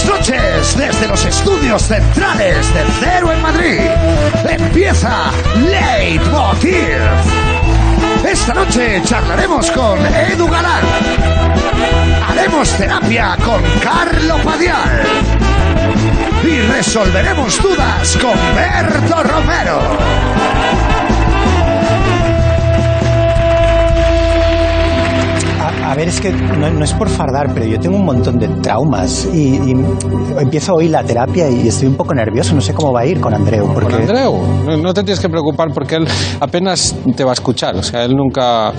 buenas noches desde los estudios centrales de Cero en Madrid. Empieza Leitmotiv. Esta noche charlaremos con Edu Galán. Haremos terapia con Carlo Padial. Y resolveremos dudas con Berto Romero. A, ver, es que no, no es por fardar, pero yo tengo un montón de traumas y, y empiezo hoy la terapia y estoy un poco nervioso. No sé cómo va a ir con Andreu. Porque... Con Andreu, no, no te tienes que preocupar porque él apenas te va a escuchar. O sea, él nunca.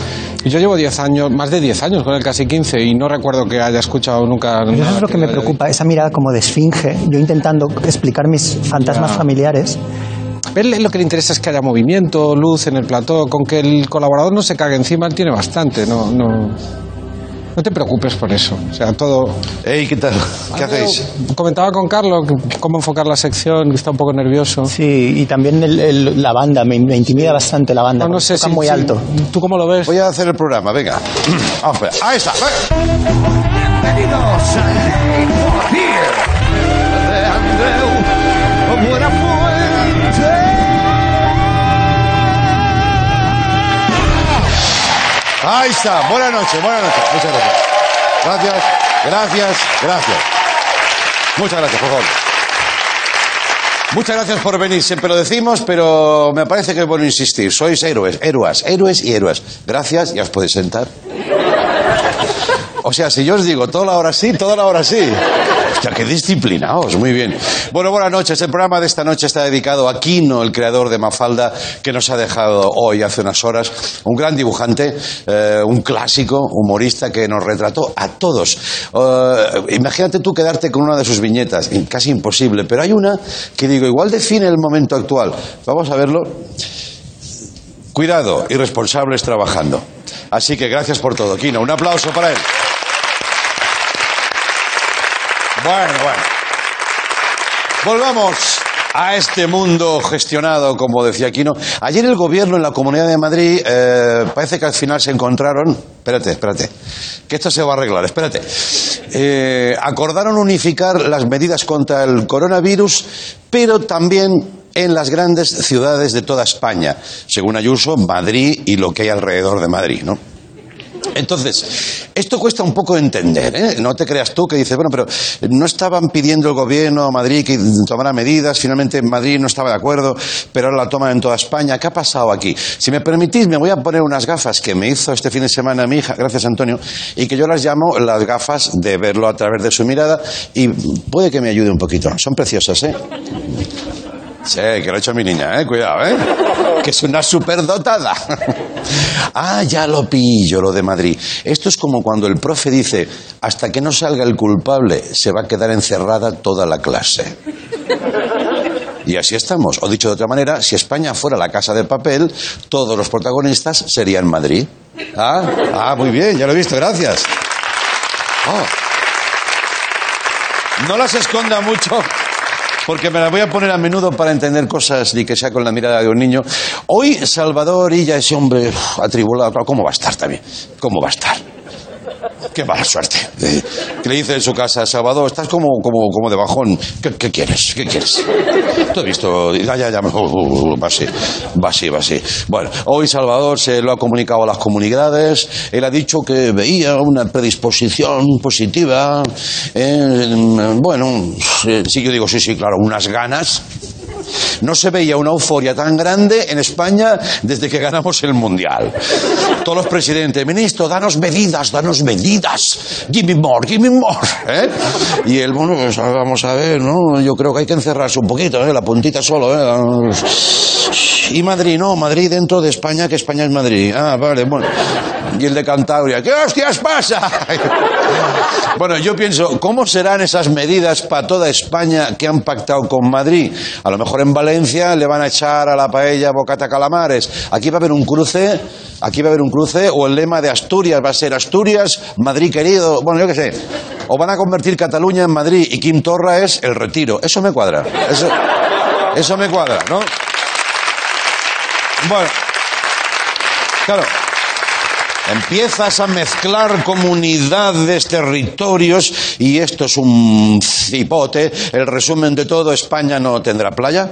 Yo llevo 10 años, más de 10 años con él, casi 15, y no recuerdo que haya escuchado nunca. Pero eso es lo que me le- preocupa, esa mirada como de esfinge, yo intentando explicar mis fantasmas Ya. familiares. Él lo que le interesa es que haya movimiento, luz en el plató, con que el colaborador no se cague encima, él tiene bastante, no, no, no te preocupes por eso. O sea, todo. Hey, ¿qué tal? ¿Qué Andreu, hacéis? Comentaba con Carlos cómo enfocar la sección, que está un poco nervioso. Sí, y también el- el- la banda, me, me intimida bastante la banda. No, sé si muy alto. ¿Tú cómo lo ves? Voy a hacer el programa, venga. Vamos allá. Ahí está. Bienvenidos a Ahí está. Buenas noches, buenas noches. Muchas gracias. Gracias, gracias, gracias. Muchas gracias, por favor. Muchas gracias por venir, siempre lo decimos, pero me parece que es bueno insistir. Sois héroes, héroes, héroes y héroes. Gracias, ya os podéis sentar. O sea, si yo os digo toda la hora sí, toda la hora sí. Hostia, qué disciplinados, muy bien. Bueno, buenas noches. El programa de esta noche está dedicado a Kino, el creador de Mafalda, que nos ha dejado hoy, hace unas horas, un gran dibujante, eh, un clásico, humorista que nos retrató a todos. Eh, imagínate tú quedarte con una de sus viñetas, casi imposible, pero hay una que digo, igual define el momento actual. Vamos a verlo. Cuidado, irresponsables trabajando. Así que gracias por todo, Kino. Un aplauso para él. Bueno, bueno. Volvamos a este mundo gestionado, como decía Quino. Ayer el gobierno en la Comunidad de Madrid eh, parece que al final se encontraron. Espérate, espérate. Que esto se va a arreglar, espérate. Eh, acordaron unificar las medidas contra el coronavirus, pero también en las grandes ciudades de toda España. Según Ayuso, Madrid y lo que hay alrededor de Madrid, ¿no? Entonces, esto cuesta un poco entender, ¿eh? No te creas tú que dices, bueno, pero no estaban pidiendo el gobierno a Madrid que tomara medidas, finalmente Madrid no estaba de acuerdo, pero ahora la toman en toda España. ¿Qué ha pasado aquí? Si me permitís, me voy a poner unas gafas que me hizo este fin de semana mi hija, gracias Antonio, y que yo las llamo las gafas de verlo a través de su mirada y puede que me ayude un poquito. Son preciosas, ¿eh? Sí, que lo ha hecho mi niña, eh. Cuidado, eh. Que es una superdotada. Ah, ya lo pillo, lo de Madrid. Esto es como cuando el profe dice, hasta que no salga el culpable, se va a quedar encerrada toda la clase. Y así estamos. O dicho de otra manera, si España fuera la casa de papel, todos los protagonistas serían Madrid. Ah, ah, muy bien, ya lo he visto, gracias. Oh. No las esconda mucho, porque me las voy a poner a menudo para entender cosas ni que sea con la mirada de un niño. Hoy Salvador y ya ese hombre atribulado, ¿cómo va a estar también? ¿Cómo va a estar? Qué mala suerte. Que le dice en su casa, Salvador, estás como, como, como de bajón. ¿Qué, quieres? ¿Qué quieres? Tú has visto, ya, ya, ya, uh, uh, uh, va así, va así, va así. Bueno, hoy Salvador se lo ha comunicado a las comunidades. Él ha dicho que veía una predisposición positiva. bueno, sí, yo digo, sí, sí, claro, unas ganas. No se veía una euforia tan grande en España desde que ganamos el Mundial. Todos los presidentes, ministro, danos medidas, danos medidas. Give me more, give me more. ¿eh? Y él, bueno, pues vamos a ver, ¿no? Yo creo que hay que encerrarse un poquito, ¿eh? La puntita solo, ¿eh? Y Madrid, no, Madrid dentro de España, que España es Madrid. Ah, vale, bueno. Y el de Cantabria, ¿qué hostias pasa? Bueno, yo pienso, ¿cómo serán esas medidas para toda España que han pactado con Madrid? A lo mejor en Valencia le van a echar a la paella bocata calamares. Aquí va a haber un cruce, aquí va a haber un cruce, o el lema de Asturias va a ser Asturias, Madrid querido, bueno, yo qué sé. O van a convertir Cataluña en Madrid y Torra es el retiro. Eso me cuadra. Eso me cuadra, ¿no? Bueno, claro. Empiezas a mezclar comunidades, territorios y esto es un cipote. El resumen de todo, España no tendrá playa.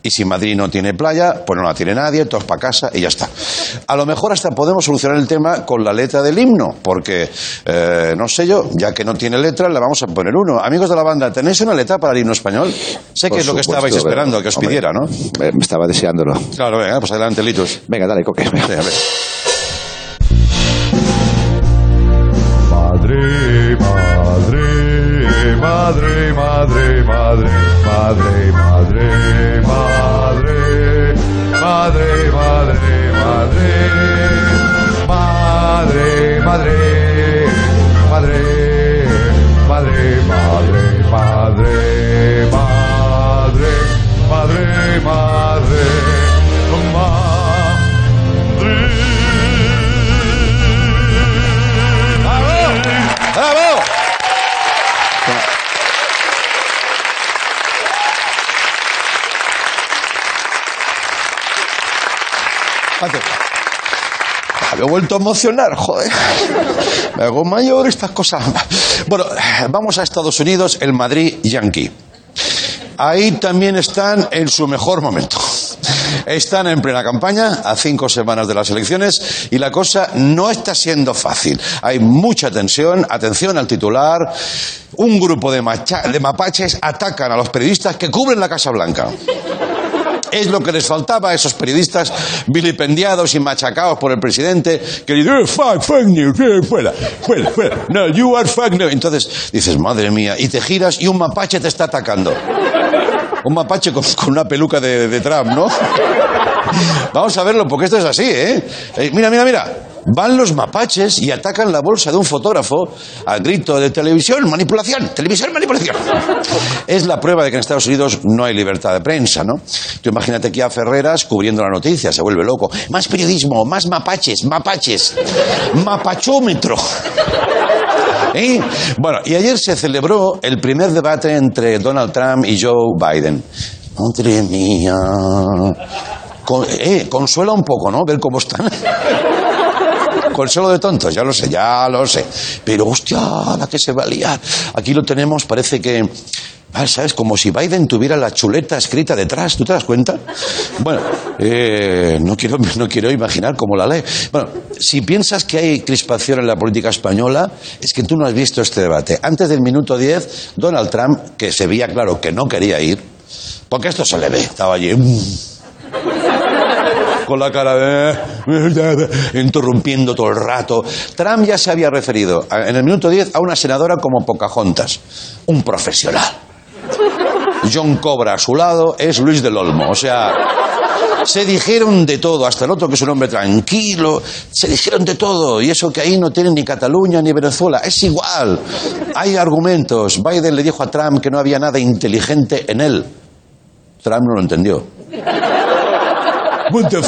Y si Madrid no tiene playa, pues no la tiene nadie, todos para casa y ya está. A lo mejor hasta podemos solucionar el tema con la letra del himno, porque, eh, no sé yo, ya que no tiene letra, le vamos a poner uno. Amigos de la banda, ¿tenéis una letra para el himno español? Sé que es lo que supuesto, estabais esperando, que os hombre, pidiera, ¿no? Me, me estaba deseándolo. Claro, venga, pues adelante, Litus. Venga, dale, coque. Sí, a ver. Madre, madre, madre, madre, madre, madre, madre, madre, madre, madre, madre, Espérate. Me he vuelto a emocionar, joder. Me hago mayor estas cosas. Bueno, vamos a Estados Unidos, el Madrid Yankee. Ahí también están en su mejor momento. Están en plena campaña, a cinco semanas de las elecciones, y la cosa no está siendo fácil. Hay mucha tensión, atención al titular. Un grupo de mapaches atacan a los periodistas que cubren la Casa Blanca. Es lo que les faltaba a esos periodistas vilipendiados y machacados por el presidente que dicen, "Eh, fuck, fake news, eh, fuera, fuera, fuera. No, you are fake news. Entonces dices, madre mía, y te giras y un mapache te está atacando. Un mapache con, con una peluca de, de Trump, ¿no? Vamos a verlo, porque esto es así, ¿eh? Eh, Mira, mira, mira. Van los mapaches y atacan la bolsa de un fotógrafo al grito de televisión, manipulación, televisión, manipulación. Es la prueba de que en Estados Unidos no hay libertad de prensa, ¿no? Tú imagínate aquí a Ferreras cubriendo la noticia, se vuelve loco. Más periodismo, más mapaches, mapaches. Mapachómetro. ¿Eh? Bueno, y ayer se celebró el primer debate entre Donald Trump y Joe Biden. Madre mía. Eh, consuela un poco, ¿no? Ver cómo están. Consuelo de tontos, ya lo sé, ya lo sé. Pero hostia, la que se va a liar. Aquí lo tenemos, parece que. ah, ¿Sabes? Como si Biden tuviera la chuleta escrita detrás, ¿tú te das cuenta? Bueno, eh, no, quiero, no quiero imaginar cómo la lee. Bueno, si piensas que hay crispación en la política española, es que tú no has visto este debate. Antes del minuto 10, Donald Trump, que se veía claro que no quería ir, porque esto se le ve, estaba allí. Con la cara de... interrumpiendo todo el rato. Trump ya se había referido en el minuto 10 a una senadora como Pocahontas, un profesional. John Cobra a su lado es Luis del Olmo, o sea, se dijeron de todo, hasta el otro que es un hombre tranquilo, se dijeron de todo, y eso que ahí no tienen ni Cataluña ni Venezuela, es igual, hay argumentos. Biden le dijo a Trump que no había nada inteligente en él. Trump no lo entendió. What the?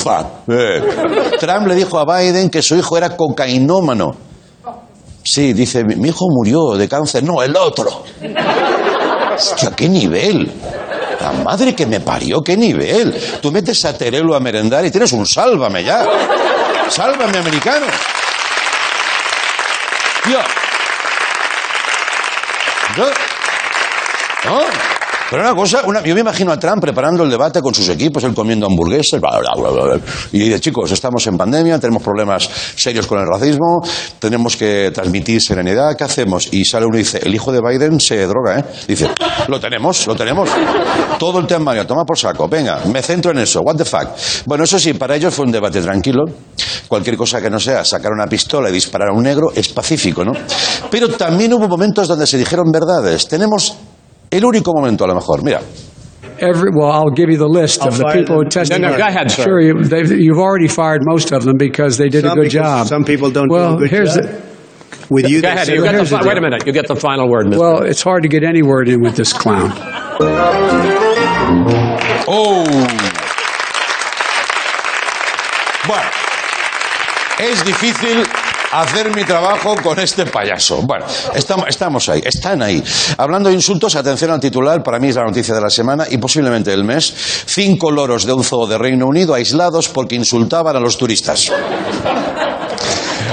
Eh. Trump le dijo a Biden que su hijo era cocainómano. Sí, dice, mi hijo murió de cáncer. No, el otro. Hostia, qué nivel. La madre que me parió, qué nivel. Tú metes a Terelo a merendar y tienes un sálvame ya. Sálvame, americano. Yo- ¿No? Pero una cosa, una- yo me imagino a Trump preparando el debate con sus equipos, él comiendo hamburguesas, bla, bla, bla, y dice, chicos, estamos en pandemia, tenemos problemas serios con el racismo, tenemos que transmitir serenidad, ¿qué hacemos? Y sale uno y dice, el hijo de Biden se droga, ¿eh? Dice, lo tenemos, lo tenemos. Todo el tema, Mario, toma por saco, venga, me centro en eso, what the fuck. Bueno, eso sí, para ellos fue un debate tranquilo, cualquier cosa que no sea sacar una pistola y disparar a un negro es pacífico, ¿no? Pero también hubo momentos donde se dijeron verdades. Tenemos el único momento, a lo mejor. Mira, Every, well, I'll give you the list of the people who testified. No, no, go ahead, sir. Sure, you, you've already fired most of them because they did Some a good job. some people don't do well, a good here's job. The, With you, Go ahead. You get the, Here's the fi- wait a minute. You get the final word, Mr. well, it's hard to get any word in with this clown. ¡Oh! Bueno, es difícil hacer mi trabajo con este payaso. Bueno, estamos, estamos ahí, están ahí. Hablando de insultos, atención al titular, para mí es la noticia de la semana y posiblemente del mes. Cinco loros de un zoo de Reino Unido aislados porque insultaban a los turistas.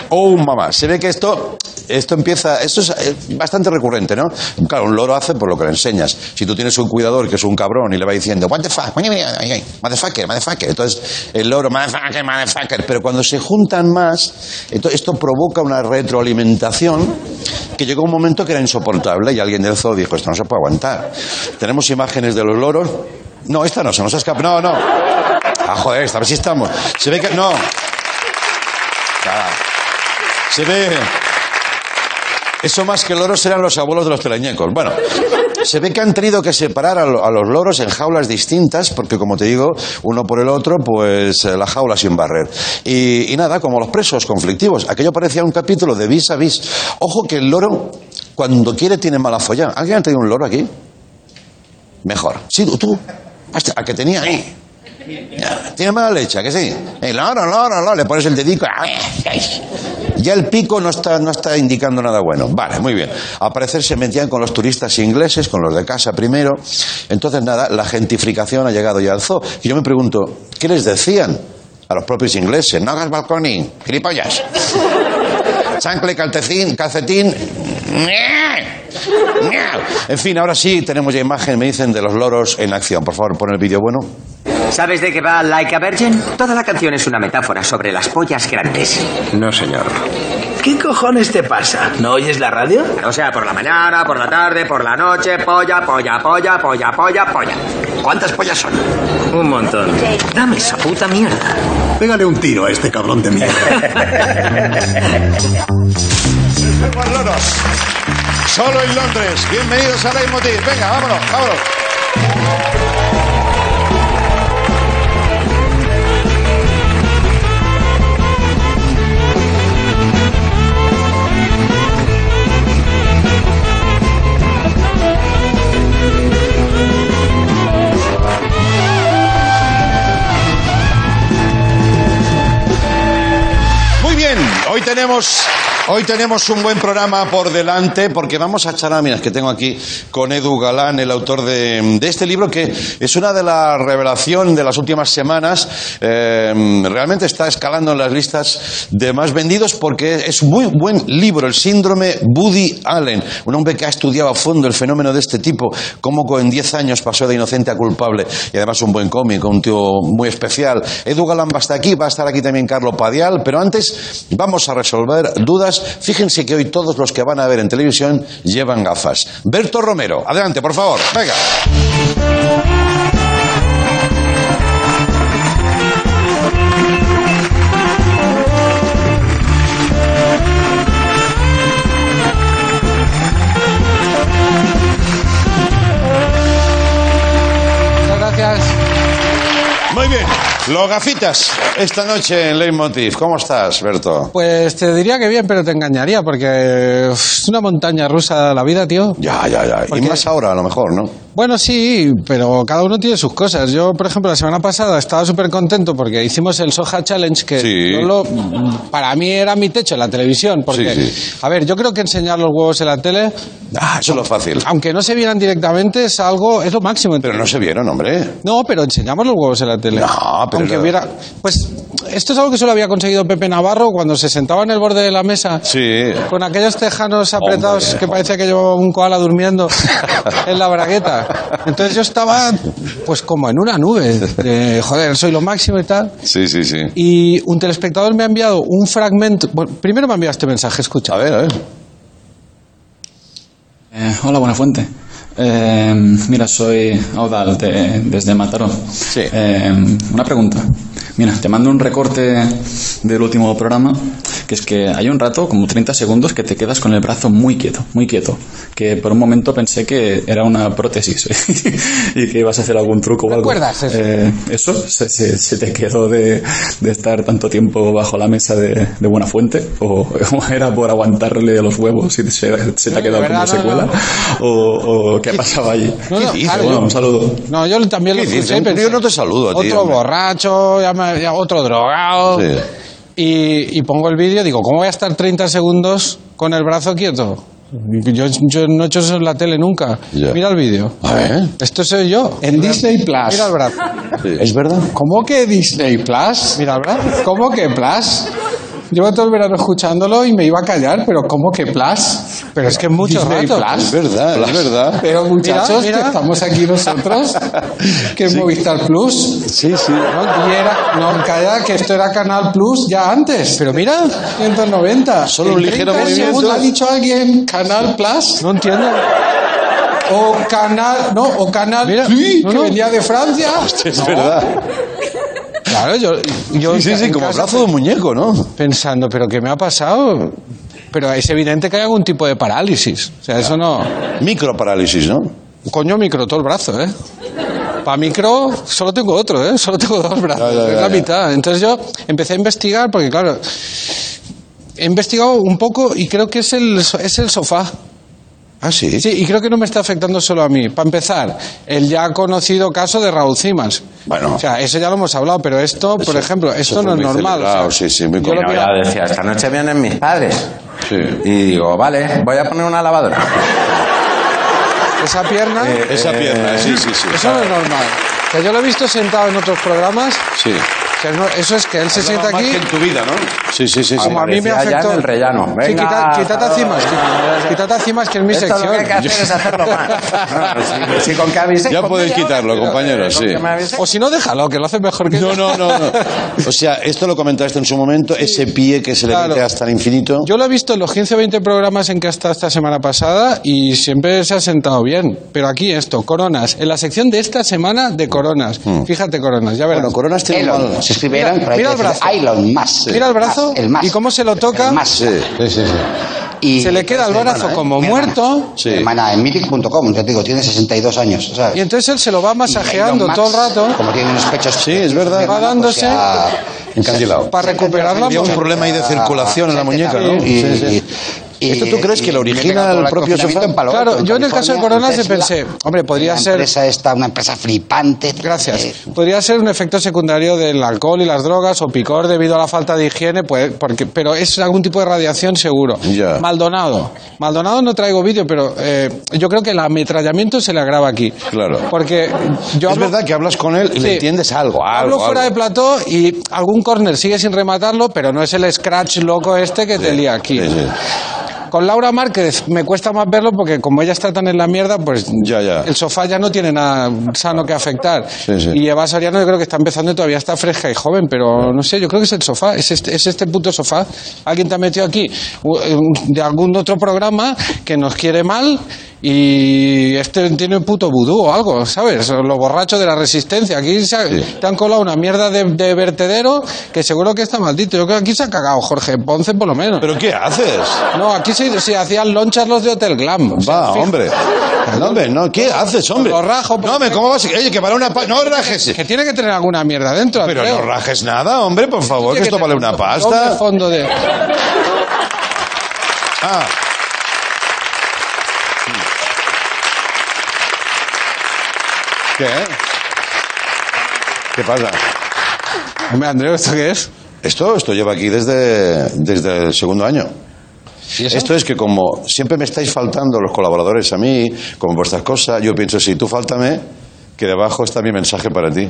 Oh, mamá. Se ve que esto, esto empieza, esto es eh, bastante recurrente, ¿no? Claro, un loro hace por lo que le enseñas. Si tú tienes un cuidador que es un cabrón y le va diciendo, what the fuck, motherfucker, motherfucker. Entonces, el loro, motherfucker, motherfucker. Pero cuando se juntan más, esto, provoca una retroalimentación que llegó un momento que era insoportable y alguien del zoo dijo, esto no se puede aguantar. Tenemos imágenes de los loros. No, esta no, se nos ha escapado. No, no. Ah, joder, esta sí estamos. Se ve que. No. Ah. Se ve. Eso más que loros eran los abuelos de los teleñecos. Bueno, se ve que han tenido que separar a, lo- a los loros en jaulas distintas, porque como te digo, uno por el otro, pues eh, la jaula sin barrer. Y, y nada, como los presos conflictivos. Aquello parecía un capítulo de vis a vis. Ojo que el loro, cuando quiere, tiene mala folla. ¿Alguien ha tenido un loro aquí? Mejor. Sí, tú. Hasta a que tenía ahí. Ya, Tiene mala leche, ¿a que sí. El loro, loro, loro, le pones el dedico. Ya el pico no está, no está indicando nada bueno. Vale, muy bien. Al parecer se metían con los turistas ingleses, con los de casa primero. Entonces, nada, la gentificación ha llegado ya al zoo. Y yo me pregunto, ¿qué les decían a los propios ingleses? No hagas balconing, gilipollas. Chancle, calcetín, calcetín. En fin, ahora sí tenemos ya imagen, me dicen, de los loros en acción. Por favor, pon el vídeo bueno. ¿Sabes de qué va Like a Virgin? Toda la canción es una metáfora sobre las pollas grandes. No, señor. ¿Qué cojones te pasa? ¿No oyes la radio? O sea, por la mañana, por la tarde, por la noche, polla, polla, polla, polla, polla, polla. ¿Cuántas pollas son? Un montón. Dame esa puta mierda. Pégale un tiro a este cabrón de mierda. Loros. Solo en Londres. Bienvenidos a Leitmotiv. Venga, vámonos, vámonos. Hoy tenemos, hoy tenemos un buen programa por delante porque vamos a charlar, mira, es que tengo aquí con Edu Galán, el autor de, este libro que es una de las revelaciones de las últimas semanas. Eh, realmente está escalando en las listas de más vendidos porque es muy buen libro, el síndrome Woody Allen, un hombre que ha estudiado a fondo el fenómeno de este tipo, cómo en 10 años pasó de inocente a culpable y además un buen cómico, un tío muy especial. Edu Galán va a estar aquí, va a estar aquí también Carlo Padial, pero antes vamos a resolver dudas. Fíjense que hoy todos los que van a ver en televisión llevan gafas. Berto Romero, adelante, por favor. Venga. Muy bien. Los gafitas, esta noche en Leitmotiv. ¿Cómo estás, Berto? Pues te diría que bien, pero te engañaría porque es una montaña rusa la vida, tío. Ya, ya, ya. ¿Por Y más ahora, a lo mejor, ¿no? Bueno, sí, pero cada uno tiene sus cosas. Yo, por ejemplo, la semana pasada estaba súper contento porque hicimos el Soja Challenge, que Sí. yo lo- para mí era mi techo en la televisión. Porque, Sí, sí. a ver, yo creo que enseñar los huevos en la tele, Ah, eso es lo fácil. aunque no se vieran directamente, es algo, es lo máximo. Pero no se vieron, hombre. No, pero enseñamos los huevos en la tele. No, pero Aunque era- hubiera. Pues esto es algo que solo había conseguido Pepe Navarro cuando se sentaba en el borde de la mesa. Sí. Con aquellos tejanos apretados Hombre. que parecía que llevaba un koala durmiendo en la bragueta. Entonces yo estaba, pues como en una nube. de, joder, soy lo máximo y tal. Sí, sí, sí. Y un telespectador me ha enviado un fragmento. Bueno, primero me ha enviado este mensaje, escucha. A ver, a ver. Eh, hola, Buenafuente. Eh, mira, soy Audal de- desde Mataró. Sí. Eh, una pregunta. Mira, te mando un recorte del último programa, que es que hay un rato, como 30 segundos, que te quedas con el brazo muy quieto, muy quieto. Que por un momento pensé que era una prótesis y que ibas a hacer algún truco o algo. ¿Recuerdas eso? Eh, ¿Eso? ¿Se, se- se te quedó de, de estar tanto tiempo bajo la mesa de, de Buenafuente? ¿O, o era por aguantarle los huevos y se, se te ha No, quedado como no, secuela? no. ¿O, o qué ha pasado allí? Claro, Bueno, yo- un saludo. No, yo también lo pensé, Yo no te saludo a ti, Otro hombre. borracho, ya me- ya otro drogado. Sí. Y, y pongo el vídeo y digo, ¿cómo voy a estar 30 segundos con el brazo quieto? Yo, yo no he hecho eso en la tele nunca. Mira el vídeo. A ver. Esto soy yo. En Disney Plus. Mira el brazo. ¿Es verdad? ¿Cómo que Disney Plus? Mira el brazo. ¿Cómo que Plus? llevo todo el verano escuchándolo y me iba a callar, pero ¿cómo que Plus? Pero es que mucho Disney rato. Plus. Es verdad, es verdad. Pero muchachos, Mira, mira. que estamos aquí nosotros, que es Movistar Plus. Sí, sí. ¿no? Y era, no, calla, que esto era Canal Plus ya antes. Pero mira, 190. Solo un ligero 30 movimiento. ¿Ha dicho alguien Canal Plus? No entiendo. O Canal, no, o Canal sí, que venía de Francia. Es No. verdad. Claro, yo, yo Sí, sí, sí, como brazo de muñeco, ¿no? Pensando, ¿pero qué me ha pasado? Pero es evidente que hay algún tipo de parálisis. O sea, eso no. Microparálisis, ¿no? Coño, micro todo el brazo, ¿eh? Para micro solo tengo otro, ¿eh? Solo tengo dos brazos, Ya, ya, ya, es la mitad. Entonces yo empecé a investigar porque, claro, he investigado un poco y creo que es el, es el sofá. Ah, sí. Sí, y creo que no me está afectando solo a mí. Para empezar, el ya conocido caso de Raúl Simas. Bueno. O sea, eso ya lo hemos hablado, pero esto, por Eso- ejemplo, eso esto no es normal. o sea, celebrado, sí, sí, muy yo lo decía, esta noche vienen mis padres. Sí. Y digo, vale, voy a poner una lavadora. esa pierna, Esa pierna, sí, sí, sí. eso no es normal. O sea, yo lo he visto sentado en otros programas. Sí. Sea, no- eso es que él se sienta aquí. que en tu vida, ¿no? Sí, sí, sí. sí. Como a mí me afectó. el rellano. Sí, Venga, quita- quítate a hasta cimas, quítate a cimas, que es mi Esto sección. lo que hay que hacer es hacerlo más. No, si, si con que aviséis Ya hora, quitarlo, pero, compañero, eh, con sí. que O si no, déjalo, que lo hace mejor que No, yo. no, no, no. O sea, esto lo comentaste en su momento, ese pie que se le Claro. mete hasta el infinito. Yo lo he visto en los 15 o 20 programas en que ha estado esta semana pasada y siempre se ha sentado bien. Pero aquí esto, coronas. En la sección de esta semana de coronas. Fíjate, coronas, ya verás. Bueno, Coronas tiene se escribe Mira- Elon, pero hay mira que el decir brazo. Elon Musk. Mira el brazo Musk, el Musk. y cómo se lo toca. El Musk. Sí, sí, sí. Y Se le queda el brazo hermana, ¿eh? como Mi hermana. muerto. Sí. Mi hermana en Mythic.com, ya te digo, tiene 62 años, ¿sabes? Y entonces él se lo va masajeando todo el rato Como tiene unos pechos. Sí, es verdad. Va dándose- se ha- Encandilado. para recuperar la Había un problema ahí de circulación en la muñeca, ¿no? Y, Sí, sí. Y- ¿Esto tú crees que lo origina el propio sofá? en Palo Claro, Alto, yo en el caso de Coronas Tesla, pensé, hombre, podría una ser- empresa esta, una empresa flipante. Gracias. Eh, Podría ser un efecto secundario del alcohol y las drogas o picor debido a la falta de higiene, pues, porque, pero es algún tipo de radiación seguro. Maldonado. Maldonado no traigo vídeo, pero eh, yo creo que el ametrallamiento se le agrava aquí. Claro. Porque yo Es hablo- verdad que hablas con él y le Sí. entiendes algo, Hablo algo. fuera algo. de plató y algún córner sigue sin rematarlo, pero no es el scratch loco este que te lía aquí. Sí, sí. Con Laura Márquez me cuesta más verlo porque como ella está tan en la mierda, pues Ya, ya. el sofá ya no tiene nada sano que afectar. Sí, sí. Y Eva Soriano yo creo que está empezando y todavía está fresca y joven, pero no sé, yo creo que es el sofá, es este, es este puto sofá. Alguien te ha metido aquí de algún otro programa que nos quiere mal y este tiene un puto vudú o algo, ¿sabes? Los borrachos de la resistencia. Aquí se ha- te han colado una mierda de, de vertedero que seguro que está maldito. Yo creo que aquí se ha cagado Jorge Ponce por lo menos. ¿Pero qué haces? No, aquí se, se hacían lonchas los de Hotel Glam. O sea, Va, hombre. No, hombre, no, ¿qué haces, hombre? Lo rajo, No, hombre, ¿cómo vas? a- Oye, que vale una pasta. No rajes. Que tiene que tener alguna mierda dentro. Pero no rajes nada, hombre, por favor, que esto vale una un pasta. fondo de... Ah. ¿Qué? ¿Qué pasa? Hombre, Andreu, ¿esto qué es? Esto, esto lleva aquí desde, desde el segundo año. Esto es que como siempre me estáis faltando los colaboradores a mí, con vuestras cosas, yo pienso, si tú faltame, que debajo está mi mensaje para ti.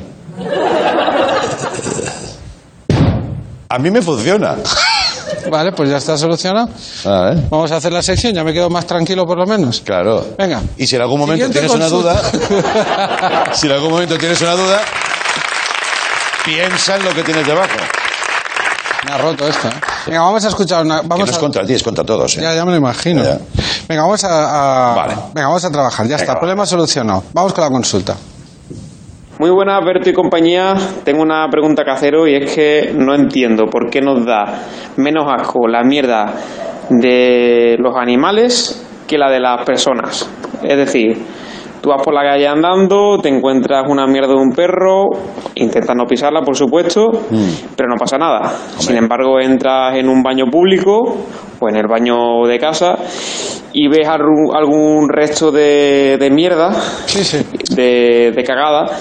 A mí me funciona. Vale, pues ya está solucionado. Ah, ¿eh? Vamos a hacer la sección, ya me quedo más tranquilo por lo menos. Claro. Venga. Y si en algún momento Siguiente tienes una duda, si en algún momento tienes una duda, piensa en lo que tienes debajo. Me ha roto esto. ¿eh? Venga, vamos a escuchar una... Que Vamos no es a... contra ti, es contra todos. ¿eh? Ya, ya me lo imagino. Ya. Venga, vamos a, a- Vale. Venga, vamos a trabajar. Ya está, problema solucionado. Vamos con la consulta. Muy buenas, Berto y compañía. Tengo una pregunta que haceros y es que no entiendo por qué nos da menos asco la mierda de los animales que la de las personas. Es decir, tú vas por la calle andando, te encuentras una mierda de un perro, intentas no pisarla, por supuesto, pero no pasa nada. Sin embargo, entras en un baño público o en el baño de casa y ves algún, resto de, de mierda, de, de cagada,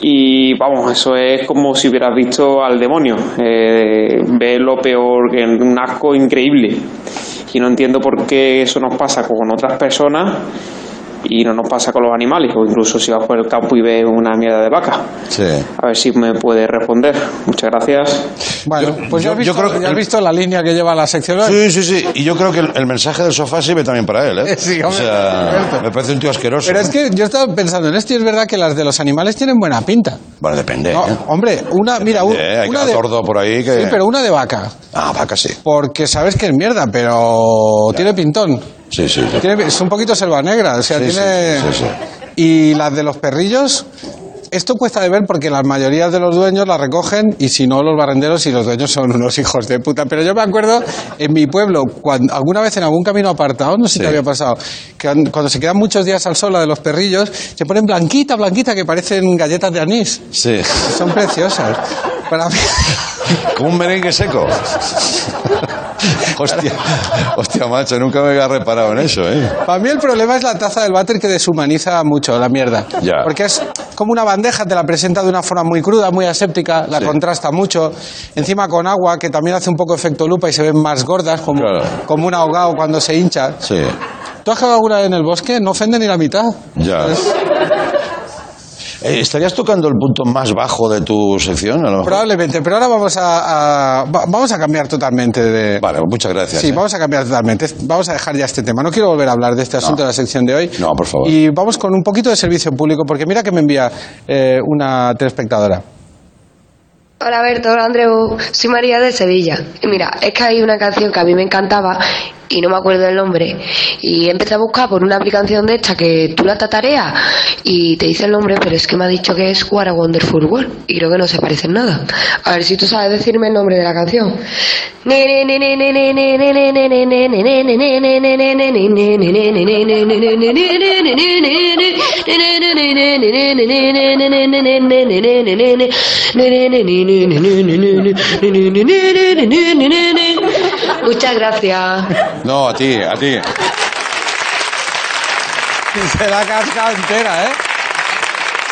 y vamos, eso es como si hubieras visto al demonio. Eh, ves lo peor, que un asco increíble. Y no entiendo por qué eso nos pasa con otras personas, y no nos pasa con los animales, o incluso si vas por el campo y ves una mierda de vaca. Sí. A ver si me puede responder. Muchas gracias. Bueno, pues ya yo- has visto, yo creo que ya has visto la línea que lleva la sección hoy. Sí, sí, sí. Y yo creo que el, el mensaje del sofá sirve también para él, ¿eh? Sí, o hombre, sea, cierto. me parece un tío asqueroso. Pero es que yo estaba pensando en esto y es verdad que las de los animales tienen buena pinta. Bueno, depende. No, ¿eh? hombre, una, mira, un- hay una de... tordo por ahí que... Sí, pero una de vaca. Ah, vaca sí. Porque sabes que es mierda, pero tiene pintón. Sí, sí, sí. Tiene- es un poquito selva negra, o sea, Sí, sí, tiene... sí, sí, Y las de los perrillos, esto cuesta de ver porque la mayoría de los dueños la recogen y si no los barrenderos y los dueños son unos hijos de puta. Pero yo me acuerdo en mi pueblo, cuando, alguna vez en algún camino apartado, no sé te había pasado, que cuando, cuando se quedan muchos días al sol la de los perrillos, se ponen blanquita, blanquita, que parecen galletas de anís. Sí. Son preciosas. Para mí... Como un merengue seco. hostia, hostia, macho, nunca me había reparado en eso, ¿eh? Para mí el problema es la taza del váter que deshumaniza mucho la mierda. Ya. Porque es como una bandeja, te la presenta de una forma muy cruda, muy aséptica, la Sí. contrasta mucho. Encima con agua, que también hace un poco efecto lupa y se ven más gordas, como, Claro. como un ahogado cuando se hincha. Sí, ¿Tú has cagado alguna vez en el bosque? No ofende ni la mitad. ya. Eh, ¿Estarías tocando el punto más bajo de tu sección? A lo mejor? Probablemente, pero ahora vamos a, a- va- vamos a cambiar totalmente de... Vale, muchas gracias. Sí, ¿eh? vamos a cambiar totalmente. Vamos a dejar ya este tema. No quiero volver a hablar de este asunto de la sección de hoy. No, por favor. Y vamos con un poquito de servicio público, porque mira que me envía eh, una telespectadora. Hola Berto, hola Andreu, soy María de Sevilla. Y mira, es que hay una canción que a mí me encantaba y no me acuerdo el nombre. Y empecé a buscar por una aplicación de esta que tú la tatareas y te dice el nombre, pero es que me ha dicho que es What a Wonderful World y creo que no se parece en nada. A ver si tú sabes decirme el nombre de la canción. Muchas gracias. No, a ti, a ti. Se la casca entera, ¿eh?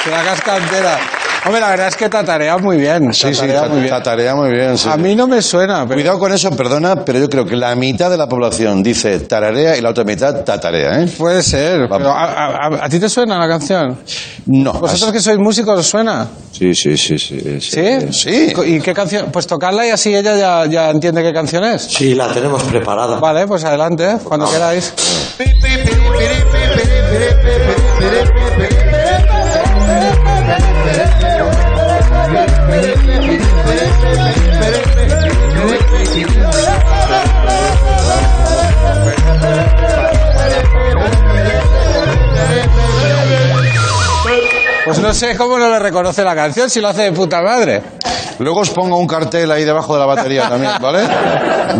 Se la casca entera. Hombre, la verdad es que tatarea muy bien. Sí, sí, tatarea ta- muy bien. tarea muy bien. sí. A mí no me suena, pero... Cuidado con eso, perdona, pero yo creo que la mitad de la población dice tararea y la otra mitad tatarea, ¿eh? Puede ser. Pero ¿a, a- a- a ti te suena la canción? No. ¿Vosotros que sois músicos os suena? Sí, sí, sí, sí. ¿Sí? Sí. ¿Y qué canción? Pues tocarla y así ella ya, ya entiende qué canción es. Sí, la tenemos preparada. Vale, pues adelante, cuando queráis. Pues no sé cómo no le reconoce la canción si lo hace de puta madre. Luego os pongo un cartel ahí debajo de la batería también, ¿vale?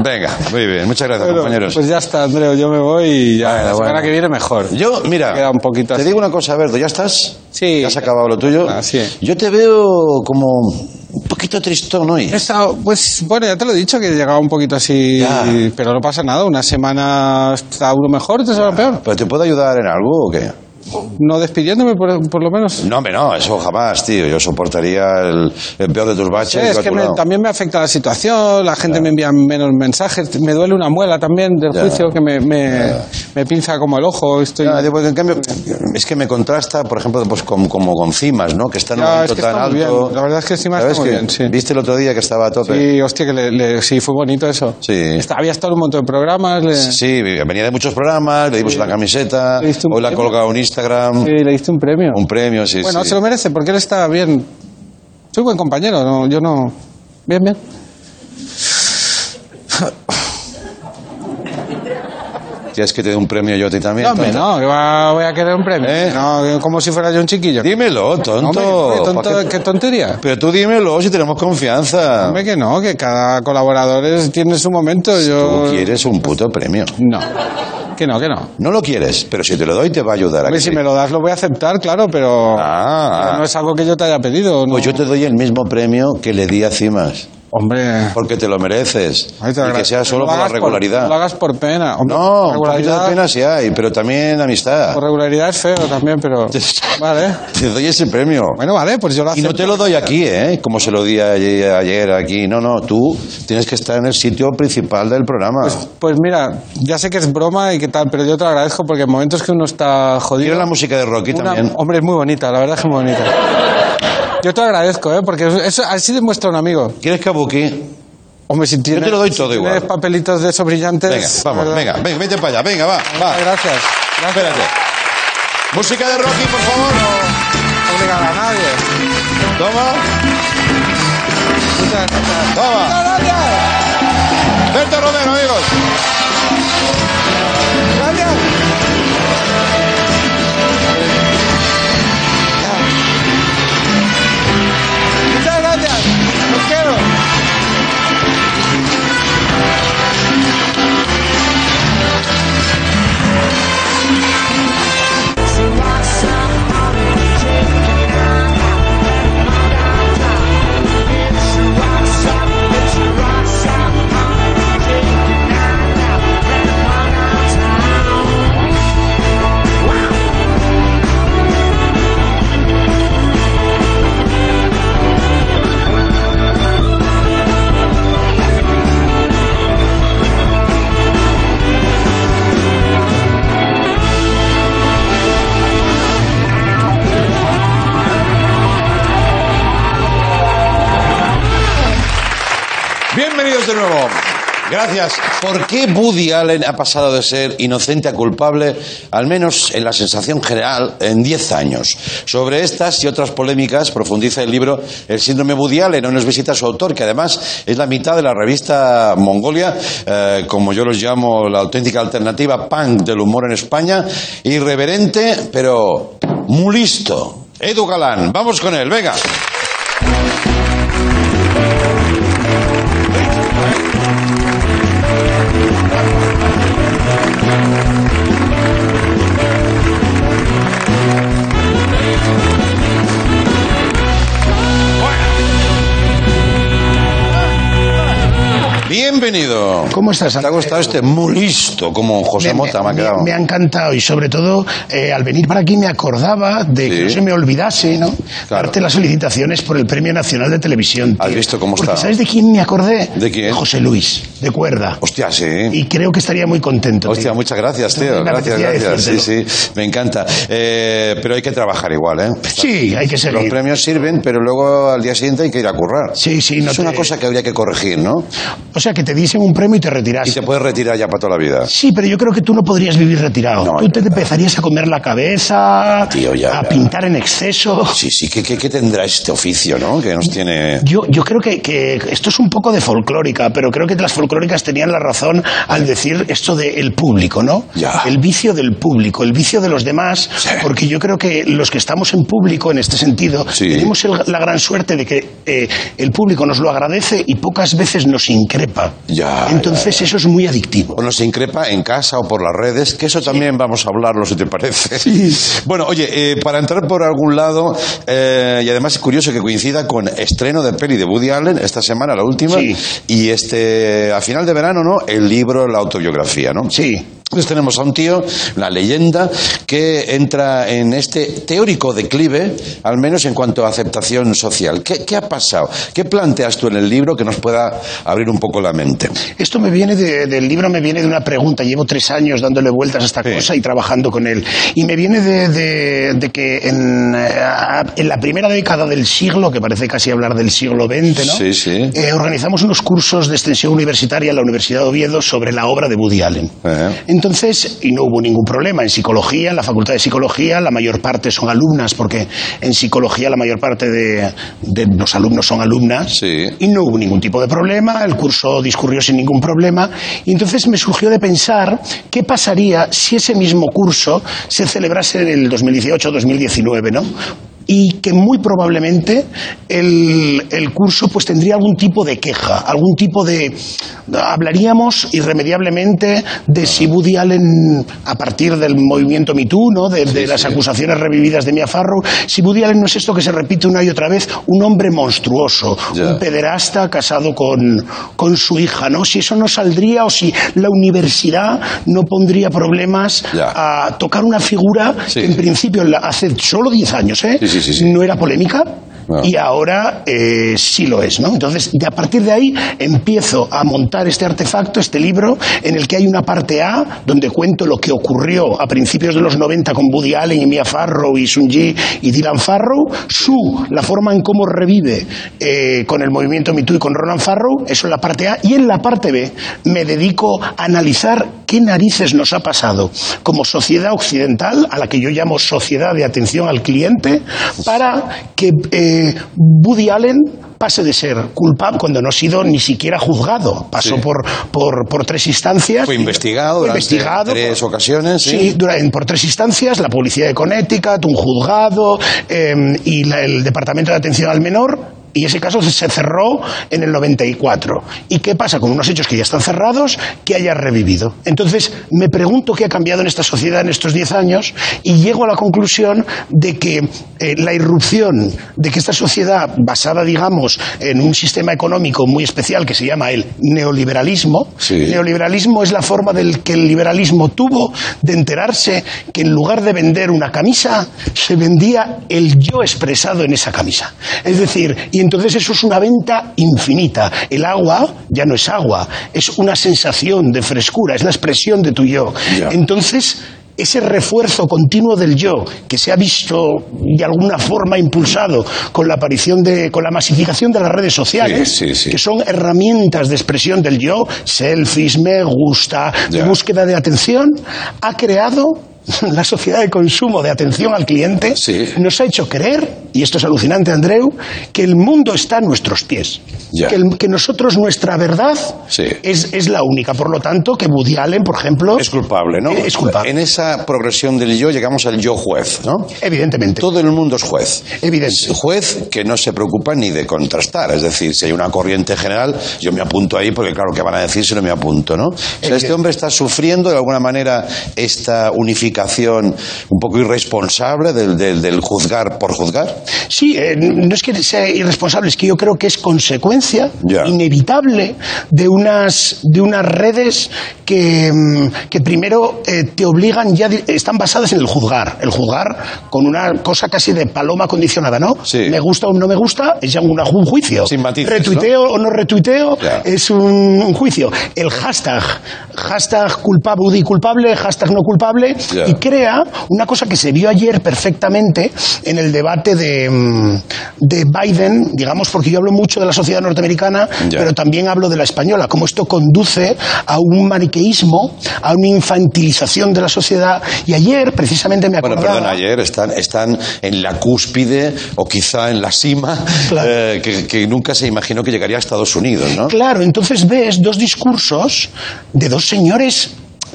Venga, muy bien. Muchas gracias, Bueno, compañeros. Pues ya está, Andreo, yo me voy y ya, la semana bueno. que viene mejor. Yo, mira, Queda un poquito te así. digo una cosa, Berto, ¿ya estás? Sí. ¿Ya has acabado lo tuyo? Así. Yo te veo como un poquito tristón hoy. Pues bueno, ya te lo he dicho que llegaba un poquito así, Ya. pero no pasa nada. Una semana está uno mejor, otra semana peor. ¿Pero te puedo ayudar en algo o qué? No despidiéndome, por, por lo menos. No, hombre, no, eso jamás, tío. Yo soportaría el, el peor de tus baches. Sí, es que me- también me afecta la situación, la gente me envía menos mensajes, me duele una muela también del juicio que me, me, me pinza como el ojo. Estoy... Digo, en cambio, es que me contrasta, por ejemplo, pues con, como con Cimas, ¿no? Que está en un momento es que tan alto. bien. La verdad es que Cimas ¿Sabes está muy bien, sí. ¿Viste el otro día que estaba a tope? Sí, hostia, que le, le- sí, fue bonito eso. Sí. Está- había estado en un montón de programas. Le, Sí, venía de muchos programas, le dimos camiseta, Le diste un hoy la en Instagram, sí, le diste un premio. un premio, sí, bueno, sí. se lo merece porque él está bien. Soy buen compañero, no, yo no. Bien, bien. ¿Quieres que te dé un premio yo a ti también? No, hombre, no, que va- voy a querer un premio. ¿Eh? No, como si fuera yo un chiquillo. Dímelo, tonto. Hombre, qué tonto- ¿Pa' qué- qué tontería. Pero tú dímelo si tenemos confianza. Hombre, que no, que cada colaborador es- tiene su momento. Yo... Tú quieres un puto premio. No, que no, que no. No lo quieres, pero si te lo doy te va a ayudar a Hombre, que si me lo das lo voy a aceptar, claro, pero, Ah, pero no es algo que yo te haya pedido. ¿no? Pues yo te doy el mismo premio que le di a Cimas. Hombre. Porque te lo mereces. Ay, te y que sea solo por la regularidad. no lo hagas por pena. Hombre, no, un poquito de pena sí hay, pero también amistad. Por regularidad es feo también, pero. Vale. Te doy ese premio. Bueno, vale, pues yo lo Y no te lo doy aquí, ¿eh? Como se lo di ayer, ayer aquí. No, no, tú tienes que estar en el sitio principal del programa. Pues mira, ya sé que es broma y qué tal, pero yo te lo agradezco porque en momentos que uno está jodido. ¿Quieres la música de Rocky una- también? Hombre, es muy bonita, la verdad es que es muy bonita. Yo te agradezco, ¿eh? Porque eso, así demuestra un amigo. ¿Quieres kabuki? Hombre, si tienes, te lo doy si todo tienes igual. papelitos de esos brillantes. Venga, vamos, verdad- venga, venga, vete para allá, venga, va, va. Gracias. Espérate. Música de Rocky, por favor. No obligar a nadie. Toma, Muchas gracias. toma. Muchas gracias. Berto Romero, amigos. Bienvenidos de nuevo. Gracias. ¿Por qué Woody Allen ha pasado de ser inocente a culpable, al menos en la sensación general, en 10 años? Sobre estas y otras polémicas profundiza el libro El síndrome Woody Allen. Hoy nos visita su autor, que además es la mitad de la revista Mongolia, eh, como yo los llamo, la auténtica alternativa punk del humor en España. Irreverente, pero muy listo. Edu Galán, vamos con él, venga. Bienvenido. ¿Cómo estás? ¿Te ha gustado este muy listo como José Mota? Me ha quedado. me ha encantado y sobre todo eh, al venir para aquí me acordaba de que no se me olvidase, ¿no? Darte las felicitaciones por el Premio Nacional de Televisión. ¿Has visto cómo Porque está? ¿sabes de quién me acordé? ¿De quién? José Luis, de Cuerda. Hostia, sí. Y creo que estaría muy contento. Hostia, muchas gracias, tío. Me Gracias, gracias. Sí, sí, me encanta. Eh, pero hay que trabajar igual, ¿eh? Sí, hay que seguir. Los premios sirven, pero luego al día siguiente hay que ir a currar. Sí, sí, no Es te- una cosa que habría que corregir, ¿no? O sea, que te diesen un premio y te retirases. Y te puedes retirar ya para toda la vida. Sí, pero yo creo que tú no podrías vivir retirado. tú te empezarías a comer la cabeza, a pintar en exceso. Sí, sí, ¿qué, qué, qué tendrá este oficio, no? Que nos tiene... Yo, yo creo que, que esto es un poco de folclórica, pero creo que las folclóricas tenían la razón al decir esto del público, ¿no? El vicio del público, el vicio de los demás, porque yo creo que los que estamos en público en este sentido tenemos el- la gran suerte de que eh, el público nos lo agradece y pocas veces nos increpa. Ya, Entonces eso es muy adictivo. O nos increpa en casa o por las redes, que eso también vamos a hablarlo, si te parece. Bueno, oye, eh, para entrar por algún lado, eh, y además es curioso que coincida con estreno de peli de Woody Allen, esta semana, la última, y este, a final de verano, ¿no? El libro, la autobiografía, ¿no? Sí. Entonces tenemos a un tío, la leyenda, que entra en este teórico declive, al menos en cuanto a aceptación social. ¿Qué, qué ha pasado? ¿Qué planteas tú en el libro que nos pueda abrir un poco la mente? Esto me viene de- del libro, me viene de una pregunta. Llevo tres años dándole vueltas a esta cosa y trabajando con él. Y me viene de, de- de que en, eh, en la primera década del siglo, que parece casi hablar del siglo XX, ¿no? Sí, sí. Eh, organizamos unos cursos de extensión universitaria en la Universidad de Oviedo sobre la obra de Woody Allen. Entonces, y no hubo ningún problema. En psicología, en la facultad de psicología, la mayor parte son alumnas, porque en psicología la mayor parte de, de los alumnos son alumnas. Y no hubo ningún tipo de problema, el curso discurrió sin ningún problema. Y entonces me surgió de pensar qué pasaría si ese mismo curso se celebrase en el 2018-2019, ¿no? Y que muy probablemente el, el curso pues tendría algún tipo de queja, algún tipo de... Hablaríamos irremediablemente de si Woody Allen, a partir del movimiento Me Too, ¿no? de, de las acusaciones revividas de Mia Farrow, si Woody Allen no es esto que se repite una y otra vez, un hombre monstruoso, un pederasta casado con, con su hija, ¿no? Si eso no saldría o si la universidad no pondría problemas a tocar una figura que en principio hace solo 10 años ¿eh? No era polémica. Y ahora eh, sí lo es, ¿no? Entonces, de a partir de ahí empiezo a montar este artefacto, este libro, en el que hay una parte A, donde cuento lo que ocurrió a principios de los 90 con Woody Allen y Mia Farrow y Sun Ji y Dylan Farrow, su, la forma en cómo revive eh, con el movimiento Me Too y con Ronan Farrow, eso en la parte A, y en la parte B me dedico a analizar qué narices nos ha pasado como sociedad occidental, a la que yo llamo sociedad de atención al cliente, para que eh, Woody Allen pase de ser culpable cuando no ha sido ni siquiera juzgado. Pasó Sí. por, por, por tres instancias. Fue investigado Fue durante investigado tres ocasiones. Sí. Sí, dura- en- por tres instancias, la Policía de Connecticut, un juzgado eh, y la- el Departamento de Atención al Menor. Y ese caso se cerró en el 94. ¿Y qué pasa con unos hechos que ya están cerrados que haya revivido? Entonces, me pregunto qué ha cambiado en esta sociedad en estos 10 años y llego a la conclusión de que eh, la irrupción de que esta sociedad, basada, digamos, en un sistema económico muy especial que se llama el neoliberalismo, neoliberalismo es la forma del que el liberalismo tuvo de enterarse que en lugar de vender una camisa, se vendía el yo expresado en esa camisa. Es decir, y entonces eso es una venta infinita. El agua ya no es agua, es una sensación de frescura, es la expresión de tu yo. Entonces, ese refuerzo continuo del yo que se ha visto de alguna forma impulsado con la aparición de con la masificación de las redes sociales que son herramientas de expresión del yo selfies me gusta búsqueda de atención ha creado la sociedad de consumo de atención al cliente nos ha hecho creer, y esto es alucinante, Andreu, que el mundo está a nuestros pies. Que, el- que nosotros, nuestra verdad, Sí. es, es la única. Por lo tanto, que Woody Allen, por ejemplo. Es culpable, ¿no? Es culpable. En esa progresión del yo llegamos al yo juez, ¿no? Evidentemente. Todo el mundo es juez. Evidente. Juez que no se preocupa ni de contrastar. Es decir, si hay una corriente general, yo me apunto ahí porque, claro, ¿qué van a decir si no me apunto, no? O sea, este hombre está sufriendo de alguna manera esta unificación un poco irresponsable del, del- del juzgar por juzgar. Sí, eh, no es que sea irresponsable, es que yo creo que es consecuencia inevitable de unas, de unas redes que, mm, que primero eh, te obligan, ya están basadas en el juzgar. El juzgar con una cosa casi de paloma condicionada, ¿no? Me gusta o no me gusta, es ya un juicio. retuiteo o no retuiteo, es un, un juicio. El hashtag, hashtag culpable, culpable, hashtag no culpable, Ya. Y crea una cosa que se vio ayer perfectamente en el debate de, mm, de Biden, digamos, porque yo hablo mucho de la sociedad norteamericana, Ya. pero también hablo de la española, cómo esto conduce a un maniqueísmo, a una infantilización de la sociedad. Y ayer, precisamente, me Bueno, acordaba... perdón, ayer están, están en la cúspide o quizá en la cima eh, que, que nunca se imaginó que llegaría a Estados Unidos, ¿no? Claro, entonces ves dos discursos de dos señores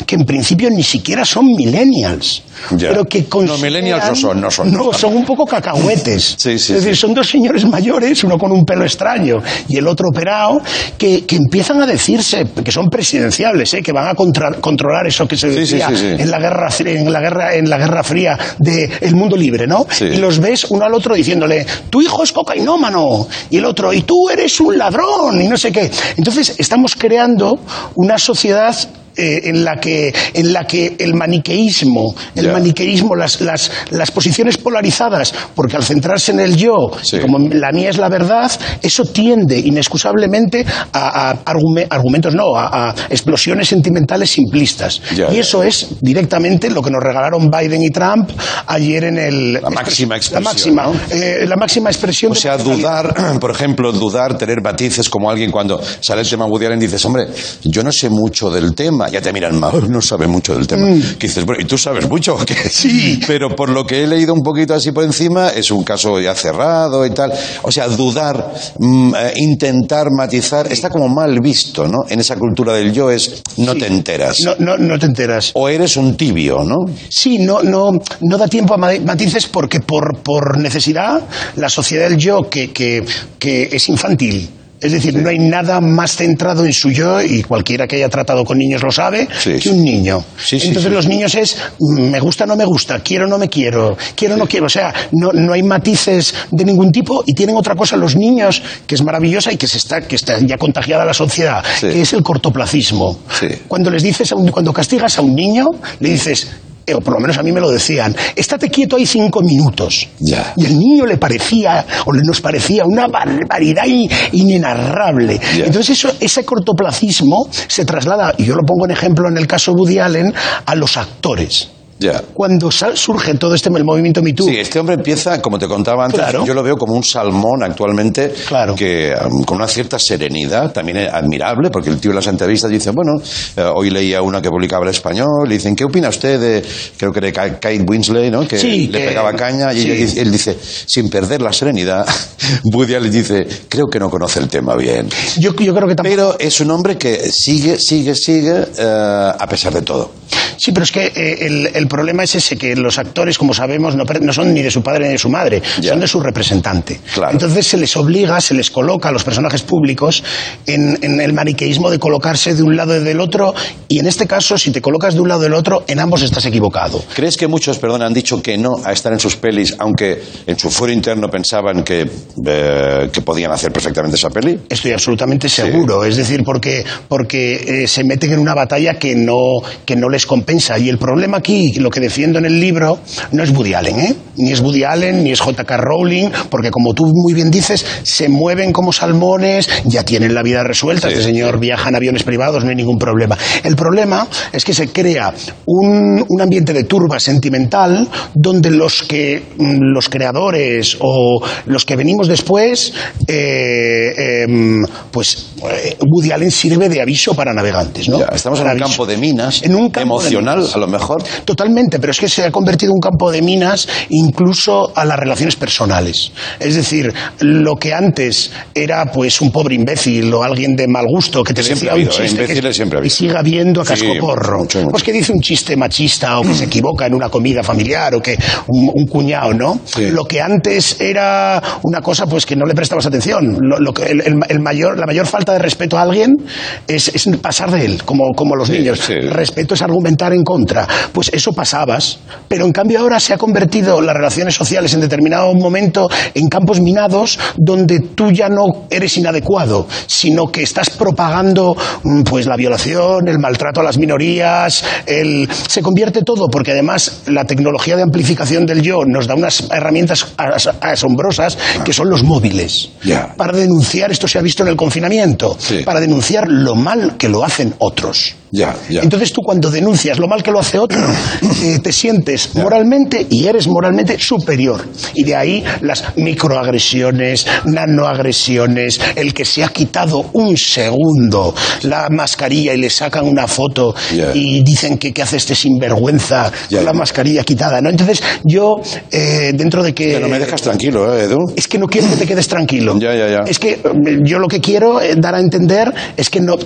que en principio ni siquiera son millennials, Ya. pero que No, millennials no son, no son. No, son un poco cacahuetes. Sí, sí, es decir, sí. son dos señores mayores, uno con un pelo extraño y el otro operado, que, que empiezan a decirse que son presidenciables, ¿eh? que van a contra- controlar eso que se decía en la guerra fría- en la guerra en la guerra fría de el mundo libre, ¿no? Y los ves uno al otro diciéndole, "Tu hijo es cocainómano" y el otro, "Y tú eres un ladrón" y no sé qué. Entonces, estamos creando una sociedad eh, en la que en la que el maniqueísmo el maniqueísmo las, las, las posiciones polarizadas porque al centrarse en el yo como la mía es la verdad eso tiende inexcusablemente a, a argume- argumentos no a, a explosiones sentimentales simplistas Ya, y eso es directamente lo que nos regalaron Biden y Trump ayer en el La máxima la expresión. máxima ¿no? eh, la máxima expresión O de sea, dudar, por ejemplo, dudar, tener matices como alguien cuando sale el tema Woody Allen dices, hombre, yo no sé mucho del tema, tema, ya te miran mal, no sabe mucho del tema. Que dices, bueno, ¿y tú sabes mucho? Sí. Pero por lo que he leído un poquito así por encima, es un caso ya cerrado y tal. O sea, dudar, mm, eh, intentar matizar, está como mal visto, ¿no? En esa cultura del yo es, no te enteras. No, no, no te enteras. O eres un tibio, ¿no? Sí, no, no, no da tiempo a ma- matices porque por, por necesidad la sociedad del yo que, que, que es infantil. Es decir, no hay nada más centrado en su yo, y cualquiera que haya tratado con niños lo sabe, que un niño. Sí, Entonces los niños es, mm, me gusta, no me gusta, quiero, no me quiero, quiero, no quiero. O sea, no, no hay matices de ningún tipo y tienen otra cosa los niños que es maravillosa y que, se está, que está ya contagiada a la sociedad, que es el cortoplacismo. Cuando les dices, a un- cuando castigas a un niño, le dices, o por lo menos a mí me lo decían, estate quieto ahí cinco minutos. Y el niño le parecía, o le- nos parecía una barbaridad in- inenarrable. Entonces eso, ese cortoplacismo se traslada, y yo lo pongo en ejemplo en el caso de Woody Allen, a los actores. Ya. Cuando surge todo este el movimiento Me Too, Sí, este hombre empieza, como te contaba antes, Claro. yo lo veo como un salmón actualmente, que um, con una cierta serenidad, también es admirable, porque el tío en las entrevistas dice, bueno, eh, hoy leía una que publicaba el español, y dicen, ¿qué opina usted de, creo que de Ka- Kate Winslet, ¿no? que Sí, le que- pegaba caña, y sí. él dice- él dice, sin perder la serenidad, Woody Allen dice, creo que no conoce el tema bien. Yo, yo creo que Pero es un hombre que sigue, sigue, sigue, eh, a pesar de todo. Sí, pero es que eh, el, el problema es ese, que los actores, como sabemos, no, no son ni de su padre ni de su madre, son de su representante. Entonces se les obliga, se les coloca a los personajes públicos en, en el maniqueísmo de colocarse de un lado y del otro, y en este caso, si te colocas de un lado y del otro, en ambos estás equivocado. ¿Crees que muchos, perdón, han dicho que no a estar en sus pelis, aunque en su foro interno pensaban que, eh, que podían hacer perfectamente esa peli? Estoy absolutamente seguro, es decir, porque, porque eh, se meten en una batalla que no, que no les compensa. Y el problema aquí, lo que defiendo en el libro, no es Woody Allen, ¿eh? ni es Woody Allen, ni es J.K. Rowling, porque como tú muy bien dices, se mueven como salmones, ya tienen la vida resuelta, este señor viaja en aviones privados, no hay ningún problema. El problema es que se crea un, un ambiente de turba sentimental donde los que mm, los creadores o los que venimos después, eh, em, pues eh, Woody Allen sirve de aviso para navegantes, ¿no? Ya, estamos en un aviso. campo de minas, En un campo de emocional, minas. a lo mejor. Totalmente, pero es que se ha convertido en un campo de minas incluso a las relaciones personales. Es decir, lo que antes era pues un pobre imbécil o alguien de mal gusto que te Siempre decía ha un habido, ¿eh? chiste que- siempre ha habido. y sigue habiendo a Sí, cascoporro. mucho, mucho. Pues que dice un chiste machista o que se equivoca en una comida familiar o que un, un cuñado, ¿no? Lo que antes era una cosa pues que no le prestabas atención. Lo, lo que- el, el- mayor, la mayor falta de respeto a alguien es, es pasar de él, como, como los niños. Respeto es argumentar en contra. Pues eso pasabas. Pero en cambio ahora se ha convertido las relaciones sociales en determinado momento en campos minados donde tú ya no eres inadecuado, sino que estás propagando mm, pues la violación, el maltrato a las minorías, el... se convierte todo, porque además la tecnología de amplificación del yo nos da unas herramientas as- asombrosas que son los móviles. Para denunciar, esto se ha visto en el confinamiento, para denunciar lo mal que lo hacen otros. Ya, ya. Entonces tú cuando denuncias lo mal que lo hace otro, eh, te sientes moralmente y eres moralmente superior. Y de ahí las microagresiones, nanoagresiones, el que se ha quitado un segundo la mascarilla y le sacan una foto y dicen que, que hace este sinvergüenza con la mascarilla quitada. ¿no? Entonces yo, eh, dentro de que... Pero me dejas tranquilo, ¿eh, Edu? Es que no quiero que te quedes tranquilo. Ya, ya, ya. Es que eh, yo lo que quiero eh, dar a entender es que no.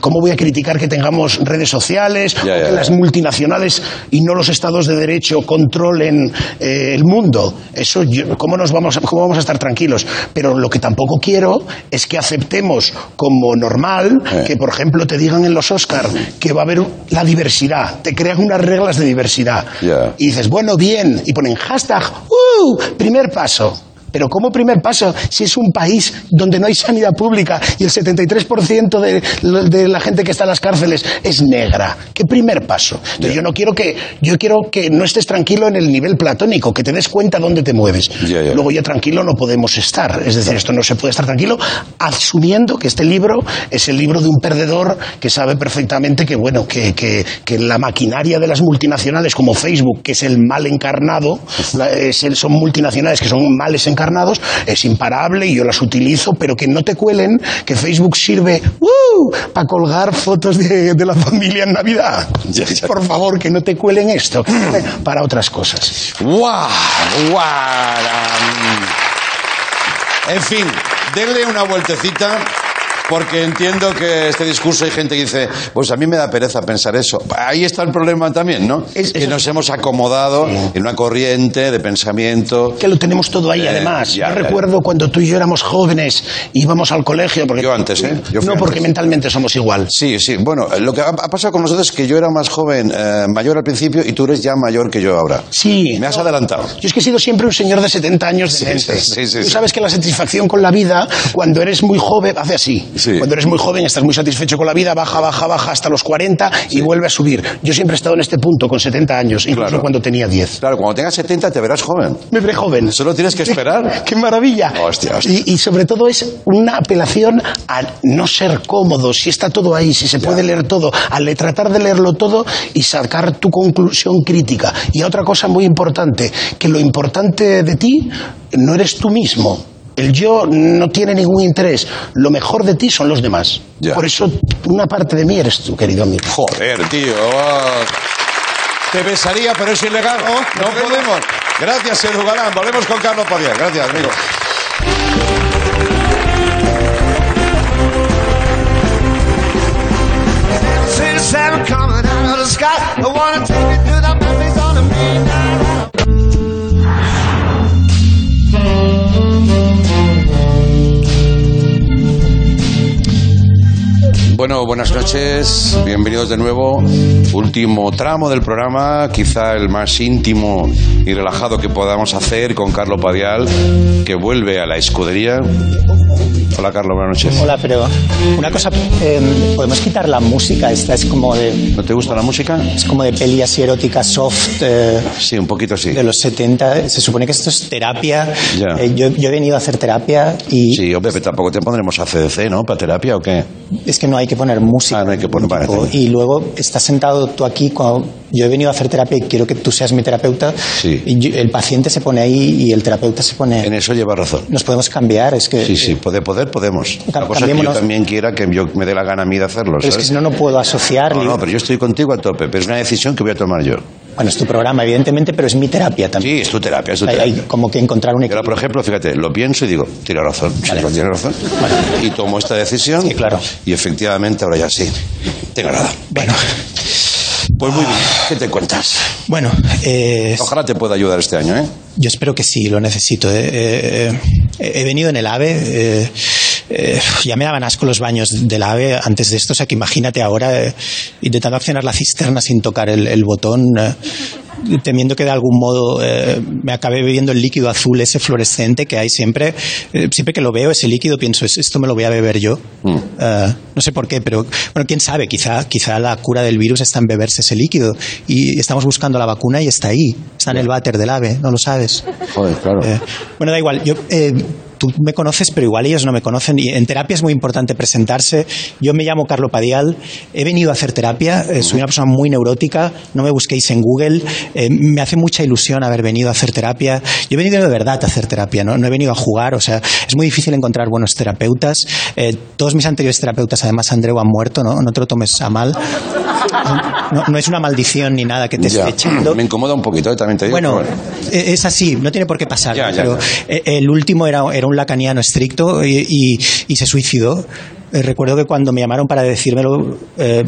¿Cómo voy a criticar que tengamos redes sociales o Ya, que las multinacionales y no los estados de derecho controlen eh, el mundo? Eso, yo- ¿cómo, nos vamos a, ¿cómo vamos a estar tranquilos? Pero lo que tampoco quiero es que aceptemos como normal Eh. que, por ejemplo, te digan en los Oscar que va a haber la diversidad, te crean unas reglas de diversidad. Y dices, bueno, bien, y ponen hashtag, ¡uh! Primer paso. Pero ¿cómo primer paso si es un país donde no hay sanidad pública y el 73% de, de la gente que está en las cárceles es negra? ¿Qué primer paso? Entonces yo no quiero que yo quiero que no estés tranquilo en el nivel platónico, que te des cuenta dónde te mueves. Luego ya tranquilo no podemos estar. Es decir, esto no se puede estar tranquilo asumiendo que este libro es el libro de un perdedor que sabe perfectamente que bueno que, que- que la maquinaria de las multinacionales como Facebook, que es el mal encarnado, la- es el- son multinacionales que son males encarnados, encarnados, es imparable y yo las utilizo, pero que no te cuelen que Facebook sirve para colgar fotos de, de la familia en Navidad. Por favor, que no te cuelen esto, que sirve para otras cosas. ¡Guau! ¡Guau! En fin, denle una vueltecita. Porque entiendo que este discurso hay gente que dice, pues a mí me da pereza pensar eso. Ahí está el problema también, ¿no? que nos hemos acomodado en una corriente de pensamiento. Que lo tenemos todo ahí, Eh, además. ya, yo ya. recuerdo cuando tú y yo éramos jóvenes, íbamos al colegio. Porque Yo antes, ¿eh? Yo no, porque mentalmente somos igual. Sí, sí. Bueno, lo que ha, ha pasado con nosotros es que yo era más joven, eh, mayor al principio, y tú eres ya mayor que yo ahora. Sí. Me has adelantado. Yo es que he sido siempre un señor de 70 años de Sí, sí, sí, sí, Tú sí. sabes que la satisfacción con la vida, cuando eres muy joven, hace así. Sí. Cuando eres muy joven, estás muy satisfecho con la vida, baja, baja, baja hasta los 40 y vuelve a subir. Yo siempre he estado en este punto con 70 años, incluso Claro. cuando tenía 10. Claro, cuando tengas 70 te verás joven. Me veré joven. Solo tienes que esperar. ¡Qué maravilla! Hostia, hostia. Y, y sobre todo es una apelación a no ser cómodo, si está todo ahí, si se puede leer todo, a le- tratar de leerlo todo y sacar tu conclusión crítica. Y otra cosa muy importante, que lo importante de ti no eres tú mismo. El yo no tiene ningún interés. Lo mejor de ti son los demás. Ya. Por eso una parte de mí eres tú, querido amigo. Joder, tío. Te besaría, pero es ilegal. No podemos. Gracias, Edu Galán. Volvemos con Carlos Padial. Gracias, amigo. Since seven coming out of the sky, I wanna take you to the Bueno, buenas noches, bienvenidos de nuevo. Último tramo del programa, quizá el más íntimo y relajado que podamos hacer con Carlos Padial, que vuelve a la escudería. Hola Carlos, buenas noches. Hola, pero una cosa, eh, podemos quitar la música, esta es como de... ¿No te gusta la música? Es como de peli así erótica soft. eh, Sí, un poquito sí. de los 70. Se supone que esto es terapia. Ya. Eh, yo, yo he venido a hacer terapia y Sí, hombre, pero tampoco te pondremos a CDC, ¿no? ¿Para terapia o qué? es que no hay que poner música. Ah, no hay que poner... vale, Tipo, Y luego estás sentado tú aquí, cuando yo he venido a hacer terapia y quiero que tú seas mi terapeuta. Sí. Y el paciente se pone ahí y el terapeuta se pone... En eso lleva razón. Nos podemos cambiar, es que... Sí, sí, poder, poder, podemos. La cosa es que yo también quiera que yo me dé la gana a mí de hacerlo, Pero es que si no, no puedo asociar. No, no, pero yo estoy contigo a tope, pero es una decisión que voy a tomar yo. Bueno, es tu programa, evidentemente, pero es mi terapia también. Sí, es tu terapia, es tu terapia. hay como que encontrar un equilibrio. por ejemplo, fíjate, lo pienso y digo, tiene razón, sí, Vale. tiene razón. Y tomo esta decisión. Sí, claro. Y efectivamente, ahora ya sí, tengo nada. Bueno, Pues muy bien, ¿qué te cuentas? bueno eh, Ojalá te pueda ayudar este año, ¿eh? yo espero que sí, lo necesito. eh. Eh, eh, he venido en el AVE. eh, eh, ya me daban asco los baños del AVE antes de esto, o sea que imagínate ahora eh, intentando accionar la cisterna sin tocar el, el botón, eh, temiendo que de algún modo eh, me acabe bebiendo el líquido azul ese fluorescente que hay siempre. Eh, siempre que lo veo, ese líquido, pienso, "Es- esto me lo voy a beber yo. Eh, no sé por qué, pero bueno, quién sabe, quizá, quizá la cura del virus está en beberse ese líquido y estamos buscando la vacuna y está ahí, está en el váter del AVE, no lo sabes. Joder, claro. Eh, bueno, da igual. Yo, eh, tú me conoces, pero igual ellos no me conocen. Y en terapia es muy importante presentarse. Yo me llamo Carlo Padial. He venido a hacer terapia. eh, soy una persona muy neurótica. No me busquéis en Google. Eh, me hace mucha ilusión haber venido a hacer terapia. Yo he venido de verdad a hacer terapia. No, no he venido a jugar. O sea, es muy difícil encontrar buenos terapeutas. Eh, todos mis anteriores terapeutas, además, Andreu, han muerto. ¿no? No te lo tomes a mal. No, no es una maldición ni nada que te esté echando. Me incomoda un poquito, ¿eh? también te digo. Bueno, eh, es así, no tiene por qué pasar. Ya, ya, pero eh, el último era, era un lacaniano estricto y, y- y se suicidó. Eh, recuerdo que cuando me llamaron para decírmelo, eh,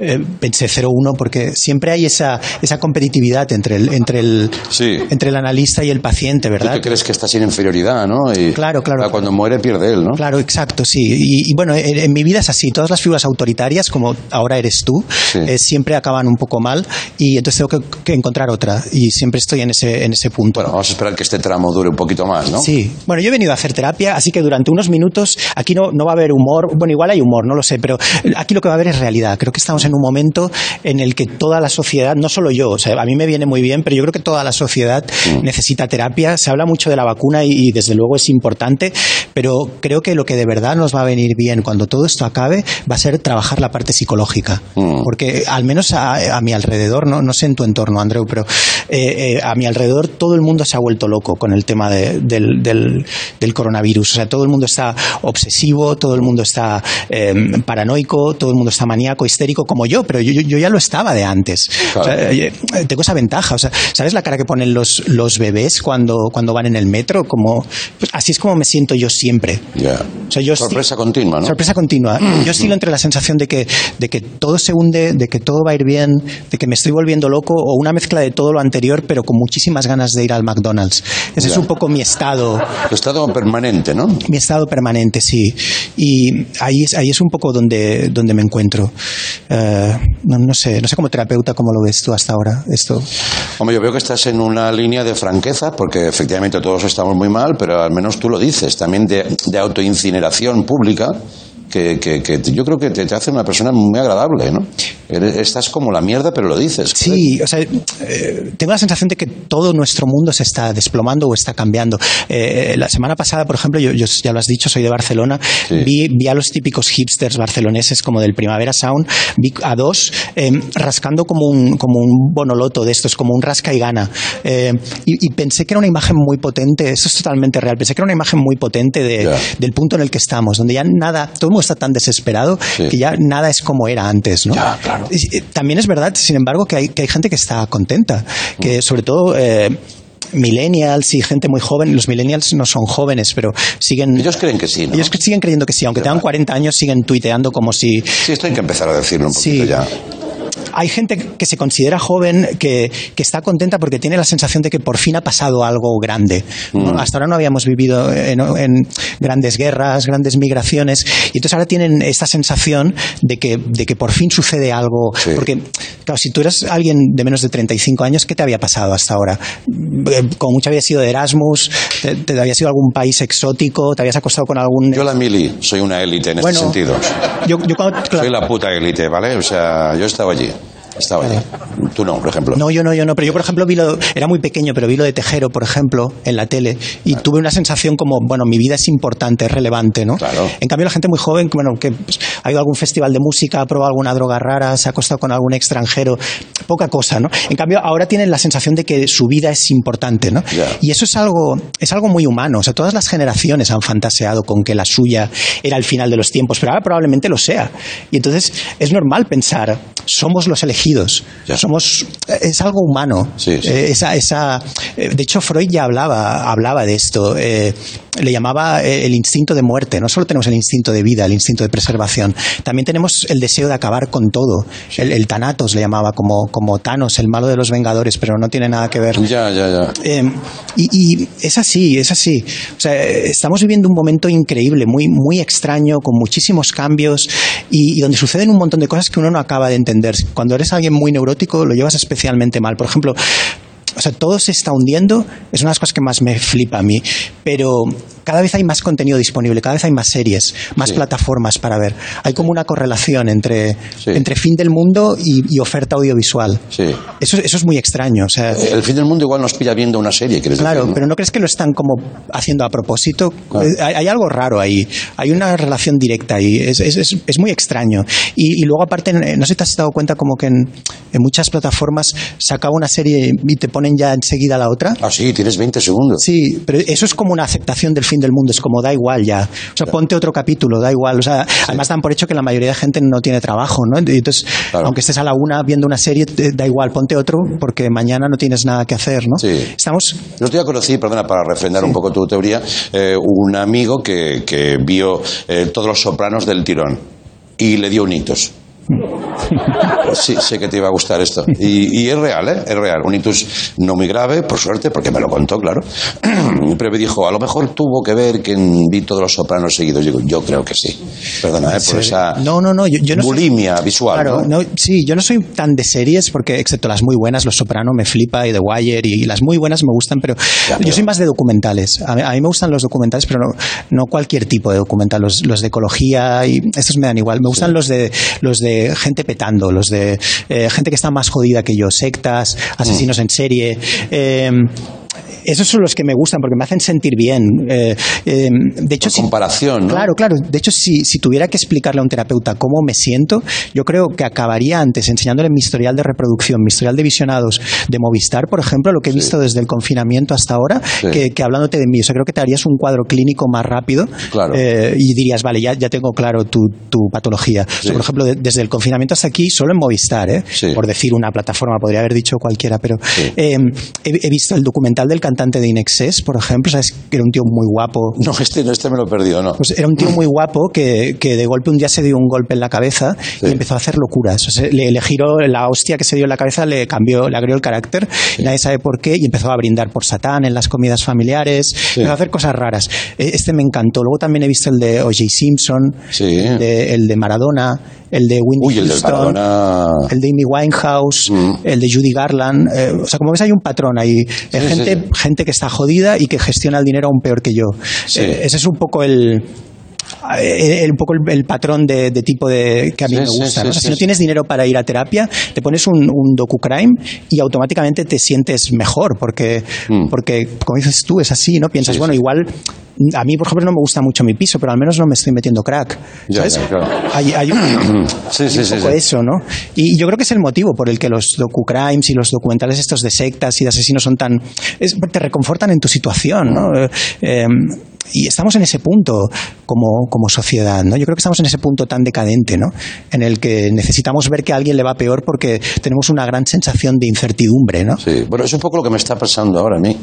eh, pensé 0-1 porque siempre hay esa, esa competitividad entre el, entre, el, Sí. entre el analista y el paciente, Tú ¿verdad? te crees que estás en inferioridad, ¿no? Y, Claro, claro. Cuando muere pierde él, ¿no? Claro, exacto, sí. Y, y bueno, en, en mi vida es así. Todas las figuras autoritarias, como ahora eres tú, Sí. eh, siempre acaban un poco mal y entonces tengo que, que encontrar otra. Y siempre estoy en ese, en ese punto. Bueno, vamos a esperar que este tramo dure un poquito más, ¿no? Sí, bueno, yo he venido a hacer terapia, así que durante unos minutos aquí no, no va a haber humor, bueno, igual hay humor, no lo sé, pero aquí lo que va a haber es realidad. Creo que estamos en en un momento en el que toda la sociedad, no solo yo, o sea, a mí me viene muy bien, pero yo creo que toda la sociedad Mm. necesita terapia. Se habla mucho de la vacuna y, y desde luego es importante, pero creo que lo que de verdad nos va a venir bien cuando todo esto acabe va a ser trabajar la parte psicológica. Mm. Porque al menos a, a mi alrededor, no, no sé en tu entorno, Andreu, pero eh, eh, a mi alrededor todo el mundo se ha vuelto loco con el tema de- del, del- del coronavirus. O sea, todo el mundo está obsesivo, todo el mundo está eh, paranoico, todo el mundo está maníaco, histérico, como yo, pero yo, yo- ya lo estaba de antes. O sea, tengo esa ventaja. O sea, ¿sabes la cara que ponen los, los bebés cuando, cuando van en el metro? Como, pues así es como me siento yo siempre. Ya. O sea, yo Sorpresa continua, ¿no? Sorpresa continua. Yo oscilo entre la sensación de que, de que todo se hunde, de que todo va a ir bien, de que me estoy volviendo loco, o una mezcla de todo lo anterior, pero con muchísimas ganas de ir al McDonald's. Ese es Ya. un poco mi estado. Tu estado permanente, ¿no? Mi estado permanente, sí. Y ahí es, ahí es un poco donde, donde me encuentro. Eh, no, no sé, no sé como terapeuta cómo lo ves tú hasta ahora. Esto. Hombre, yo veo que estás en una línea de franqueza, porque efectivamente todos estamos muy mal, pero al menos tú lo dices, también de, de autoincineración pública, que, que- que yo creo que te, te hace una persona muy agradable, ¿no? Estás como la mierda, pero lo dices. Sí, o sea, eh, tengo la sensación de que todo nuestro mundo se está desplomando o está cambiando. Eh, la semana pasada, por ejemplo, yo, yo ya lo has dicho, soy de Barcelona, vi, vi a los típicos hipsters barceloneses como del Primavera Sound, vi a dos eh, rascando como un, como un bonoloto de estos, como un rasca y gana. Eh, y, y pensé que era una imagen muy potente, eso es totalmente real, pensé que era una imagen muy potente de- Ya. del punto en el que estamos, donde ya nada, todo el mundo está tan desesperado Sí. que ya nada es como era antes, ¿no? Y, eh, También es verdad, sin embargo, que hay, que hay gente que está contenta, Mm. que sobre todo... eh, millennials y gente muy joven, los millennials no son jóvenes, pero siguen... Ellos creen que sí, ¿no? Ellos siguen creyendo que sí, aunque tengan 40 años, siguen tuiteando como si... Sí, esto hay que empezar a decirlo un poquito ya. Hay gente que se considera joven que, que está contenta porque tiene la sensación de que por fin ha pasado algo grande. ¿no? Mm. Hasta ahora no habíamos vivido en, en grandes guerras, grandes migraciones, y entonces ahora tienen esta sensación de que, de que por fin sucede algo. Porque, claro, si tú eres alguien de menos de 35 años, ¿qué te había pasado hasta ahora? Eh, Como mucho había sido de Erasmus, te, te había sido algún país exótico, te habías acostado con algún... Yo la mili, soy una élite en Bueno, este sentido. Yo, yo cuando- claro. Soy la puta élite, ¿vale? O sea, yo estaba allí. Estaba allí. Tú no, por ejemplo. No, yo no, yo no. Pero yo, por ejemplo, vi lo, era muy pequeño, pero vi lo de Tejero, por ejemplo, en la tele. Y tuve una sensación como, bueno, mi vida es importante, es relevante, ¿no? En cambio, la gente muy joven, bueno, que pues, ha ido a algún festival de música, ha probado alguna droga rara, se ha acostado con algún extranjero, poca cosa, ¿no? En cambio, ahora tienen la sensación de que su vida es importante, ¿no? Y eso es algo, es algo muy humano. O sea, todas las generaciones han fantaseado con que la suya era el final de los tiempos, pero ahora probablemente lo sea. Y entonces es normal pensar, somos los elegidos, somos, es algo humano. Eh, esa, esa, eh, de hecho, Freud ya hablaba, hablaba de esto. eh, le llamaba eh, el instinto de muerte. No solo tenemos el instinto de vida, el instinto de preservación, también tenemos el deseo de acabar con todo. El, el Thanatos le llamaba como, como Thanos, el malo de los Vengadores, pero no tiene nada que ver. Ya, ya, ya. Eh, y, y es así, es así. O sea, estamos viviendo un momento increíble, muy, muy extraño, con muchísimos cambios y, y donde suceden un montón de cosas que uno no acaba de entender. Cuando eres alguien muy neurótico, lo llevas especialmente mal. Por ejemplo, o sea, todo se está hundiendo, es una de las cosas que más me flipa a mí, pero cada vez hay más contenido disponible, cada vez hay más series, más plataformas para ver. Hay como una correlación entre, entre fin del mundo y, y oferta audiovisual. Sí. Eso, eso es muy extraño. O sea, El fin del mundo igual nos pilla viendo una serie, ¿quieres Claro, decir? no? pero ¿no crees que lo están como haciendo a propósito? Eh, Hay, hay algo raro ahí, hay una relación directa ahí, es, es- es- es muy extraño. Y, y luego aparte, no sé si te has dado cuenta como que en, en muchas plataformas se acaba una serie y te ponen ya enseguida la otra. Ah, sí, tienes 20 segundos. Sí, pero eso es como una aceptación del fin del mundo, es como da igual ya. O sea, ponte otro capítulo, da igual. O sea, además dan por hecho que la mayoría de gente no tiene trabajo, ¿no? Entonces, aunque estés a la una viendo una serie, da igual, ponte otro porque mañana no tienes nada que hacer, ¿no? Sí. Estamos Yo te conocí, perdona, para refrendar un poco tu teoría, eh, un amigo que, que vio eh, todos los sopranos del tirón y le dio un ictus. Sí, sé que te iba a gustar esto. Y, y es real, ¿eh? Es real. Un ictus no muy grave, por suerte, porque me lo contó, claro. Pero me dijo, a lo mejor tuvo que ver que vi todos los sopranos seguidos. Yo creo que sí. Perdona, ¿eh? Por esa No, no, no, yo, yo no soy- bulimia visual. Claro, ¿no? no, sí, yo no soy tan de series porque, excepto las muy buenas, Los Soprano me flipa y The Wire y, las muy buenas me gustan, pero yo soy más de documentales. A mí, a mí me gustan los documentales, pero no, no cualquier tipo de documental. Los, los de ecología y estos me dan igual. Me gustan los de los de de gente petando, los de eh, gente que está más jodida que yo, sectas, asesinos en serie. eh, esos son los que me gustan porque me hacen sentir bien. Eh, eh, de hecho, si- comparación, ¿no? Claro, claro. De hecho, si, si tuviera que explicarle a un terapeuta cómo me siento, yo creo que acabaría antes enseñándole mi historial de reproducción, mi historial de visionados de Movistar, por ejemplo, lo que he visto desde el confinamiento hasta ahora, Sí. que, que hablándote de mí. O sea, creo que te harías un cuadro clínico más rápido Claro. eh, y dirías, vale, ya, ya tengo claro tu, tu patología. O sea, por ejemplo, de- desde el confinamiento hasta aquí, solo en Movistar, ¿eh? por decir una plataforma, podría haber dicho cualquiera, pero eh, he, he visto el documental del cantante de Inexcess, por ejemplo, sabes que era un tío muy guapo. No, este, no, este me lo he perdido, ¿no? Pues era un tío muy guapo que, que de golpe un día se dio un golpe en la cabeza y empezó a hacer locuras. O sea, le, le giró la hostia que se dio en la cabeza, le cambió, le agrió el carácter, y nadie sabe por qué, y empezó a brindar por Satán en las comidas familiares, empezó a hacer cosas raras. E- Este me encantó. Luego también he visto el de O.J. Simpson, el, de, el de Maradona, el de Winnie Uy, el Houston, el de Amy Winehouse, el de Judy Garland. eh, o sea, como ves, hay un patrón ahí. Eh, sí, gente, sí. Gente que está jodida y que gestiona el dinero aún peor que yo. Sí. Eh, ese es un poco el. eh, el- un poco el, el patrón de, de tipo de que a mí Sí, me gusta. sí, ¿no? O sea, si no tienes dinero para ir a terapia, te pones un, un docu-crime y automáticamente te sientes mejor, porque, Mm. porque como dices tú, es así, ¿no? Piensas, bueno, igual a mí, por ejemplo, no me gusta mucho mi piso, pero al menos no me estoy metiendo crack. Ya, ¿sabes? ya, claro. Hay, hay un, Sí, hay sí, un sí, poco eso, ¿no? Y yo creo que es el motivo por el que los docu-crimes y los documentales estos de sectas y de asesinos son tan... es- te reconfortan en tu situación, ¿no? Eh, y estamos en ese punto como, como sociedad, ¿no? Yo creo que estamos en ese punto tan decadente, ¿no? En el que necesitamos ver que a alguien le va peor porque tenemos una gran sensación de incertidumbre, ¿no? Sí, bueno, es un poco lo que me está pasando ahora a mí.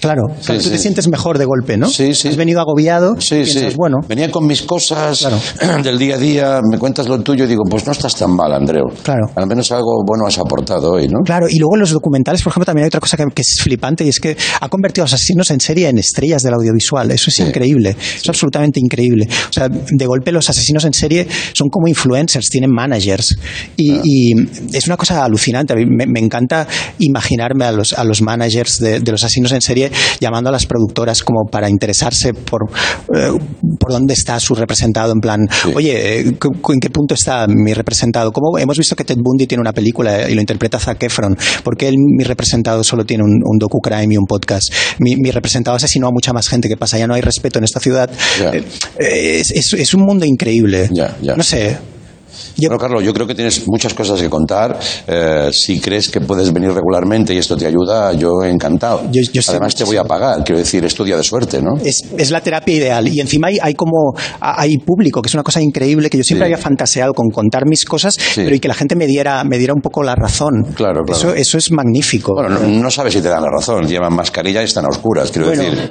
Claro, Sí, claro, tú sí. te sientes mejor de golpe, ¿no? Sí, sí. Has venido agobiado, Sí, piensas, sí. bueno, Venía con mis cosas del día a día, me cuentas lo tuyo y digo, pues no estás tan mal, Andreu. Claro. Al menos algo bueno has aportado hoy, ¿no? Claro, y luego en los documentales, por ejemplo, también hay otra cosa que, que es flipante y es que ha convertido a asesinos en serie en estrellas del audiovisual. Eso es increíble, es absolutamente increíble. O sea, de golpe los asesinos en serie son como influencers, tienen managers y, y es una cosa alucinante. A mí me, me encanta imaginarme a los, a los managers de, de los asesinos en serie llamando a las productoras como para interesarse por, eh, por dónde está su representado, en plan, oye, eh, ¿en qué punto está mi representado? ¿Cómo hemos visto que Ted Bundy tiene una película y lo interpreta Zac Efron? ¿Por qué el- mi representado solo tiene un, un docu-crime y un podcast? Mi, mi representado asesinó a mucha más gente. ¿Qué pasa? Ya no hay respeto en esta ciudad. Eh, eh, es, es- es un mundo increíble. No sé. Bueno, Carlos, yo creo que tienes muchas cosas que contar. Eh, si crees que puedes venir regularmente y esto te ayuda, yo encantado. Además, te voy a pagar. Quiero decir, es tu día de suerte, ¿no? Es, es la terapia ideal. Y encima hay, hay como hay público, que es una cosa increíble, que yo siempre Sí. había fantaseado con contar mis cosas, pero y que la gente me diera, me diera un poco la razón. Claro, claro. Eso, eso es magnífico. Bueno, no, no sabes si te dan la razón. Llevan mascarilla y están a oscuras. Quiero Bueno. decir,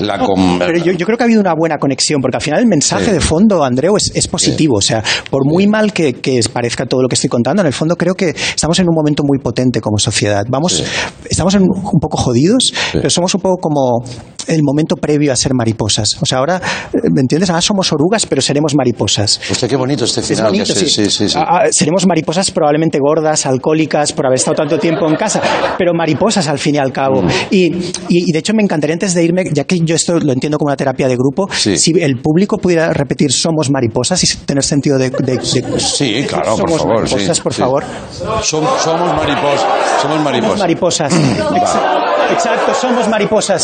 la com- Pero yo, yo creo que ha habido una buena conexión, porque al final el mensaje Sí. de fondo, Andreu, es, es positivo. O sea, por muy mal que, que parezca todo lo que estoy contando, en el fondo creo que estamos en un momento muy potente como sociedad. Vamos, estamos en- un poco jodidos, pero somos un poco como el momento previo a ser mariposas. O sea, ahora, eh, ¿me entiendes? Ahora somos orugas, pero seremos mariposas. Hostia, qué bonito este Es final. bonito, que sí. sí, sí, sí. Ah, ah, seremos mariposas probablemente gordas, alcohólicas, por haber estado tanto tiempo en casa, pero mariposas al fin y al cabo. Mm. Y, y- y de hecho me encantaría antes de irme, ya que yo esto lo entiendo como una terapia de grupo, si el público pudiera repetir somos mariposas y tener sentido de... de- de- Sí, claro, por somos favor. sí, mariposas, por sí. favor. Som- somos mariposas. Somos mariposas. Somos mariposas. Exa- Exacto, somos mariposas.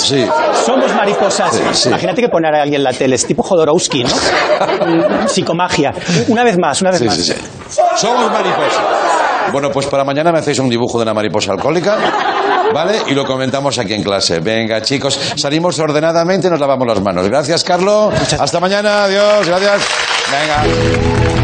Somos mariposas. Sí, sí. Imagínate que poner a alguien en la tele, es tipo Jodorowsky, ¿no? Psicomagia. Una vez más, una vez Sí, más. sí, sí. Somos mariposas. Bueno, pues para mañana me hacéis un dibujo de una mariposa alcohólica, ¿vale? Y lo comentamos aquí en clase. Venga, chicos, salimos ordenadamente y nos lavamos las manos. Gracias, Carlos. Hasta mañana. Adiós. Gracias. Venga.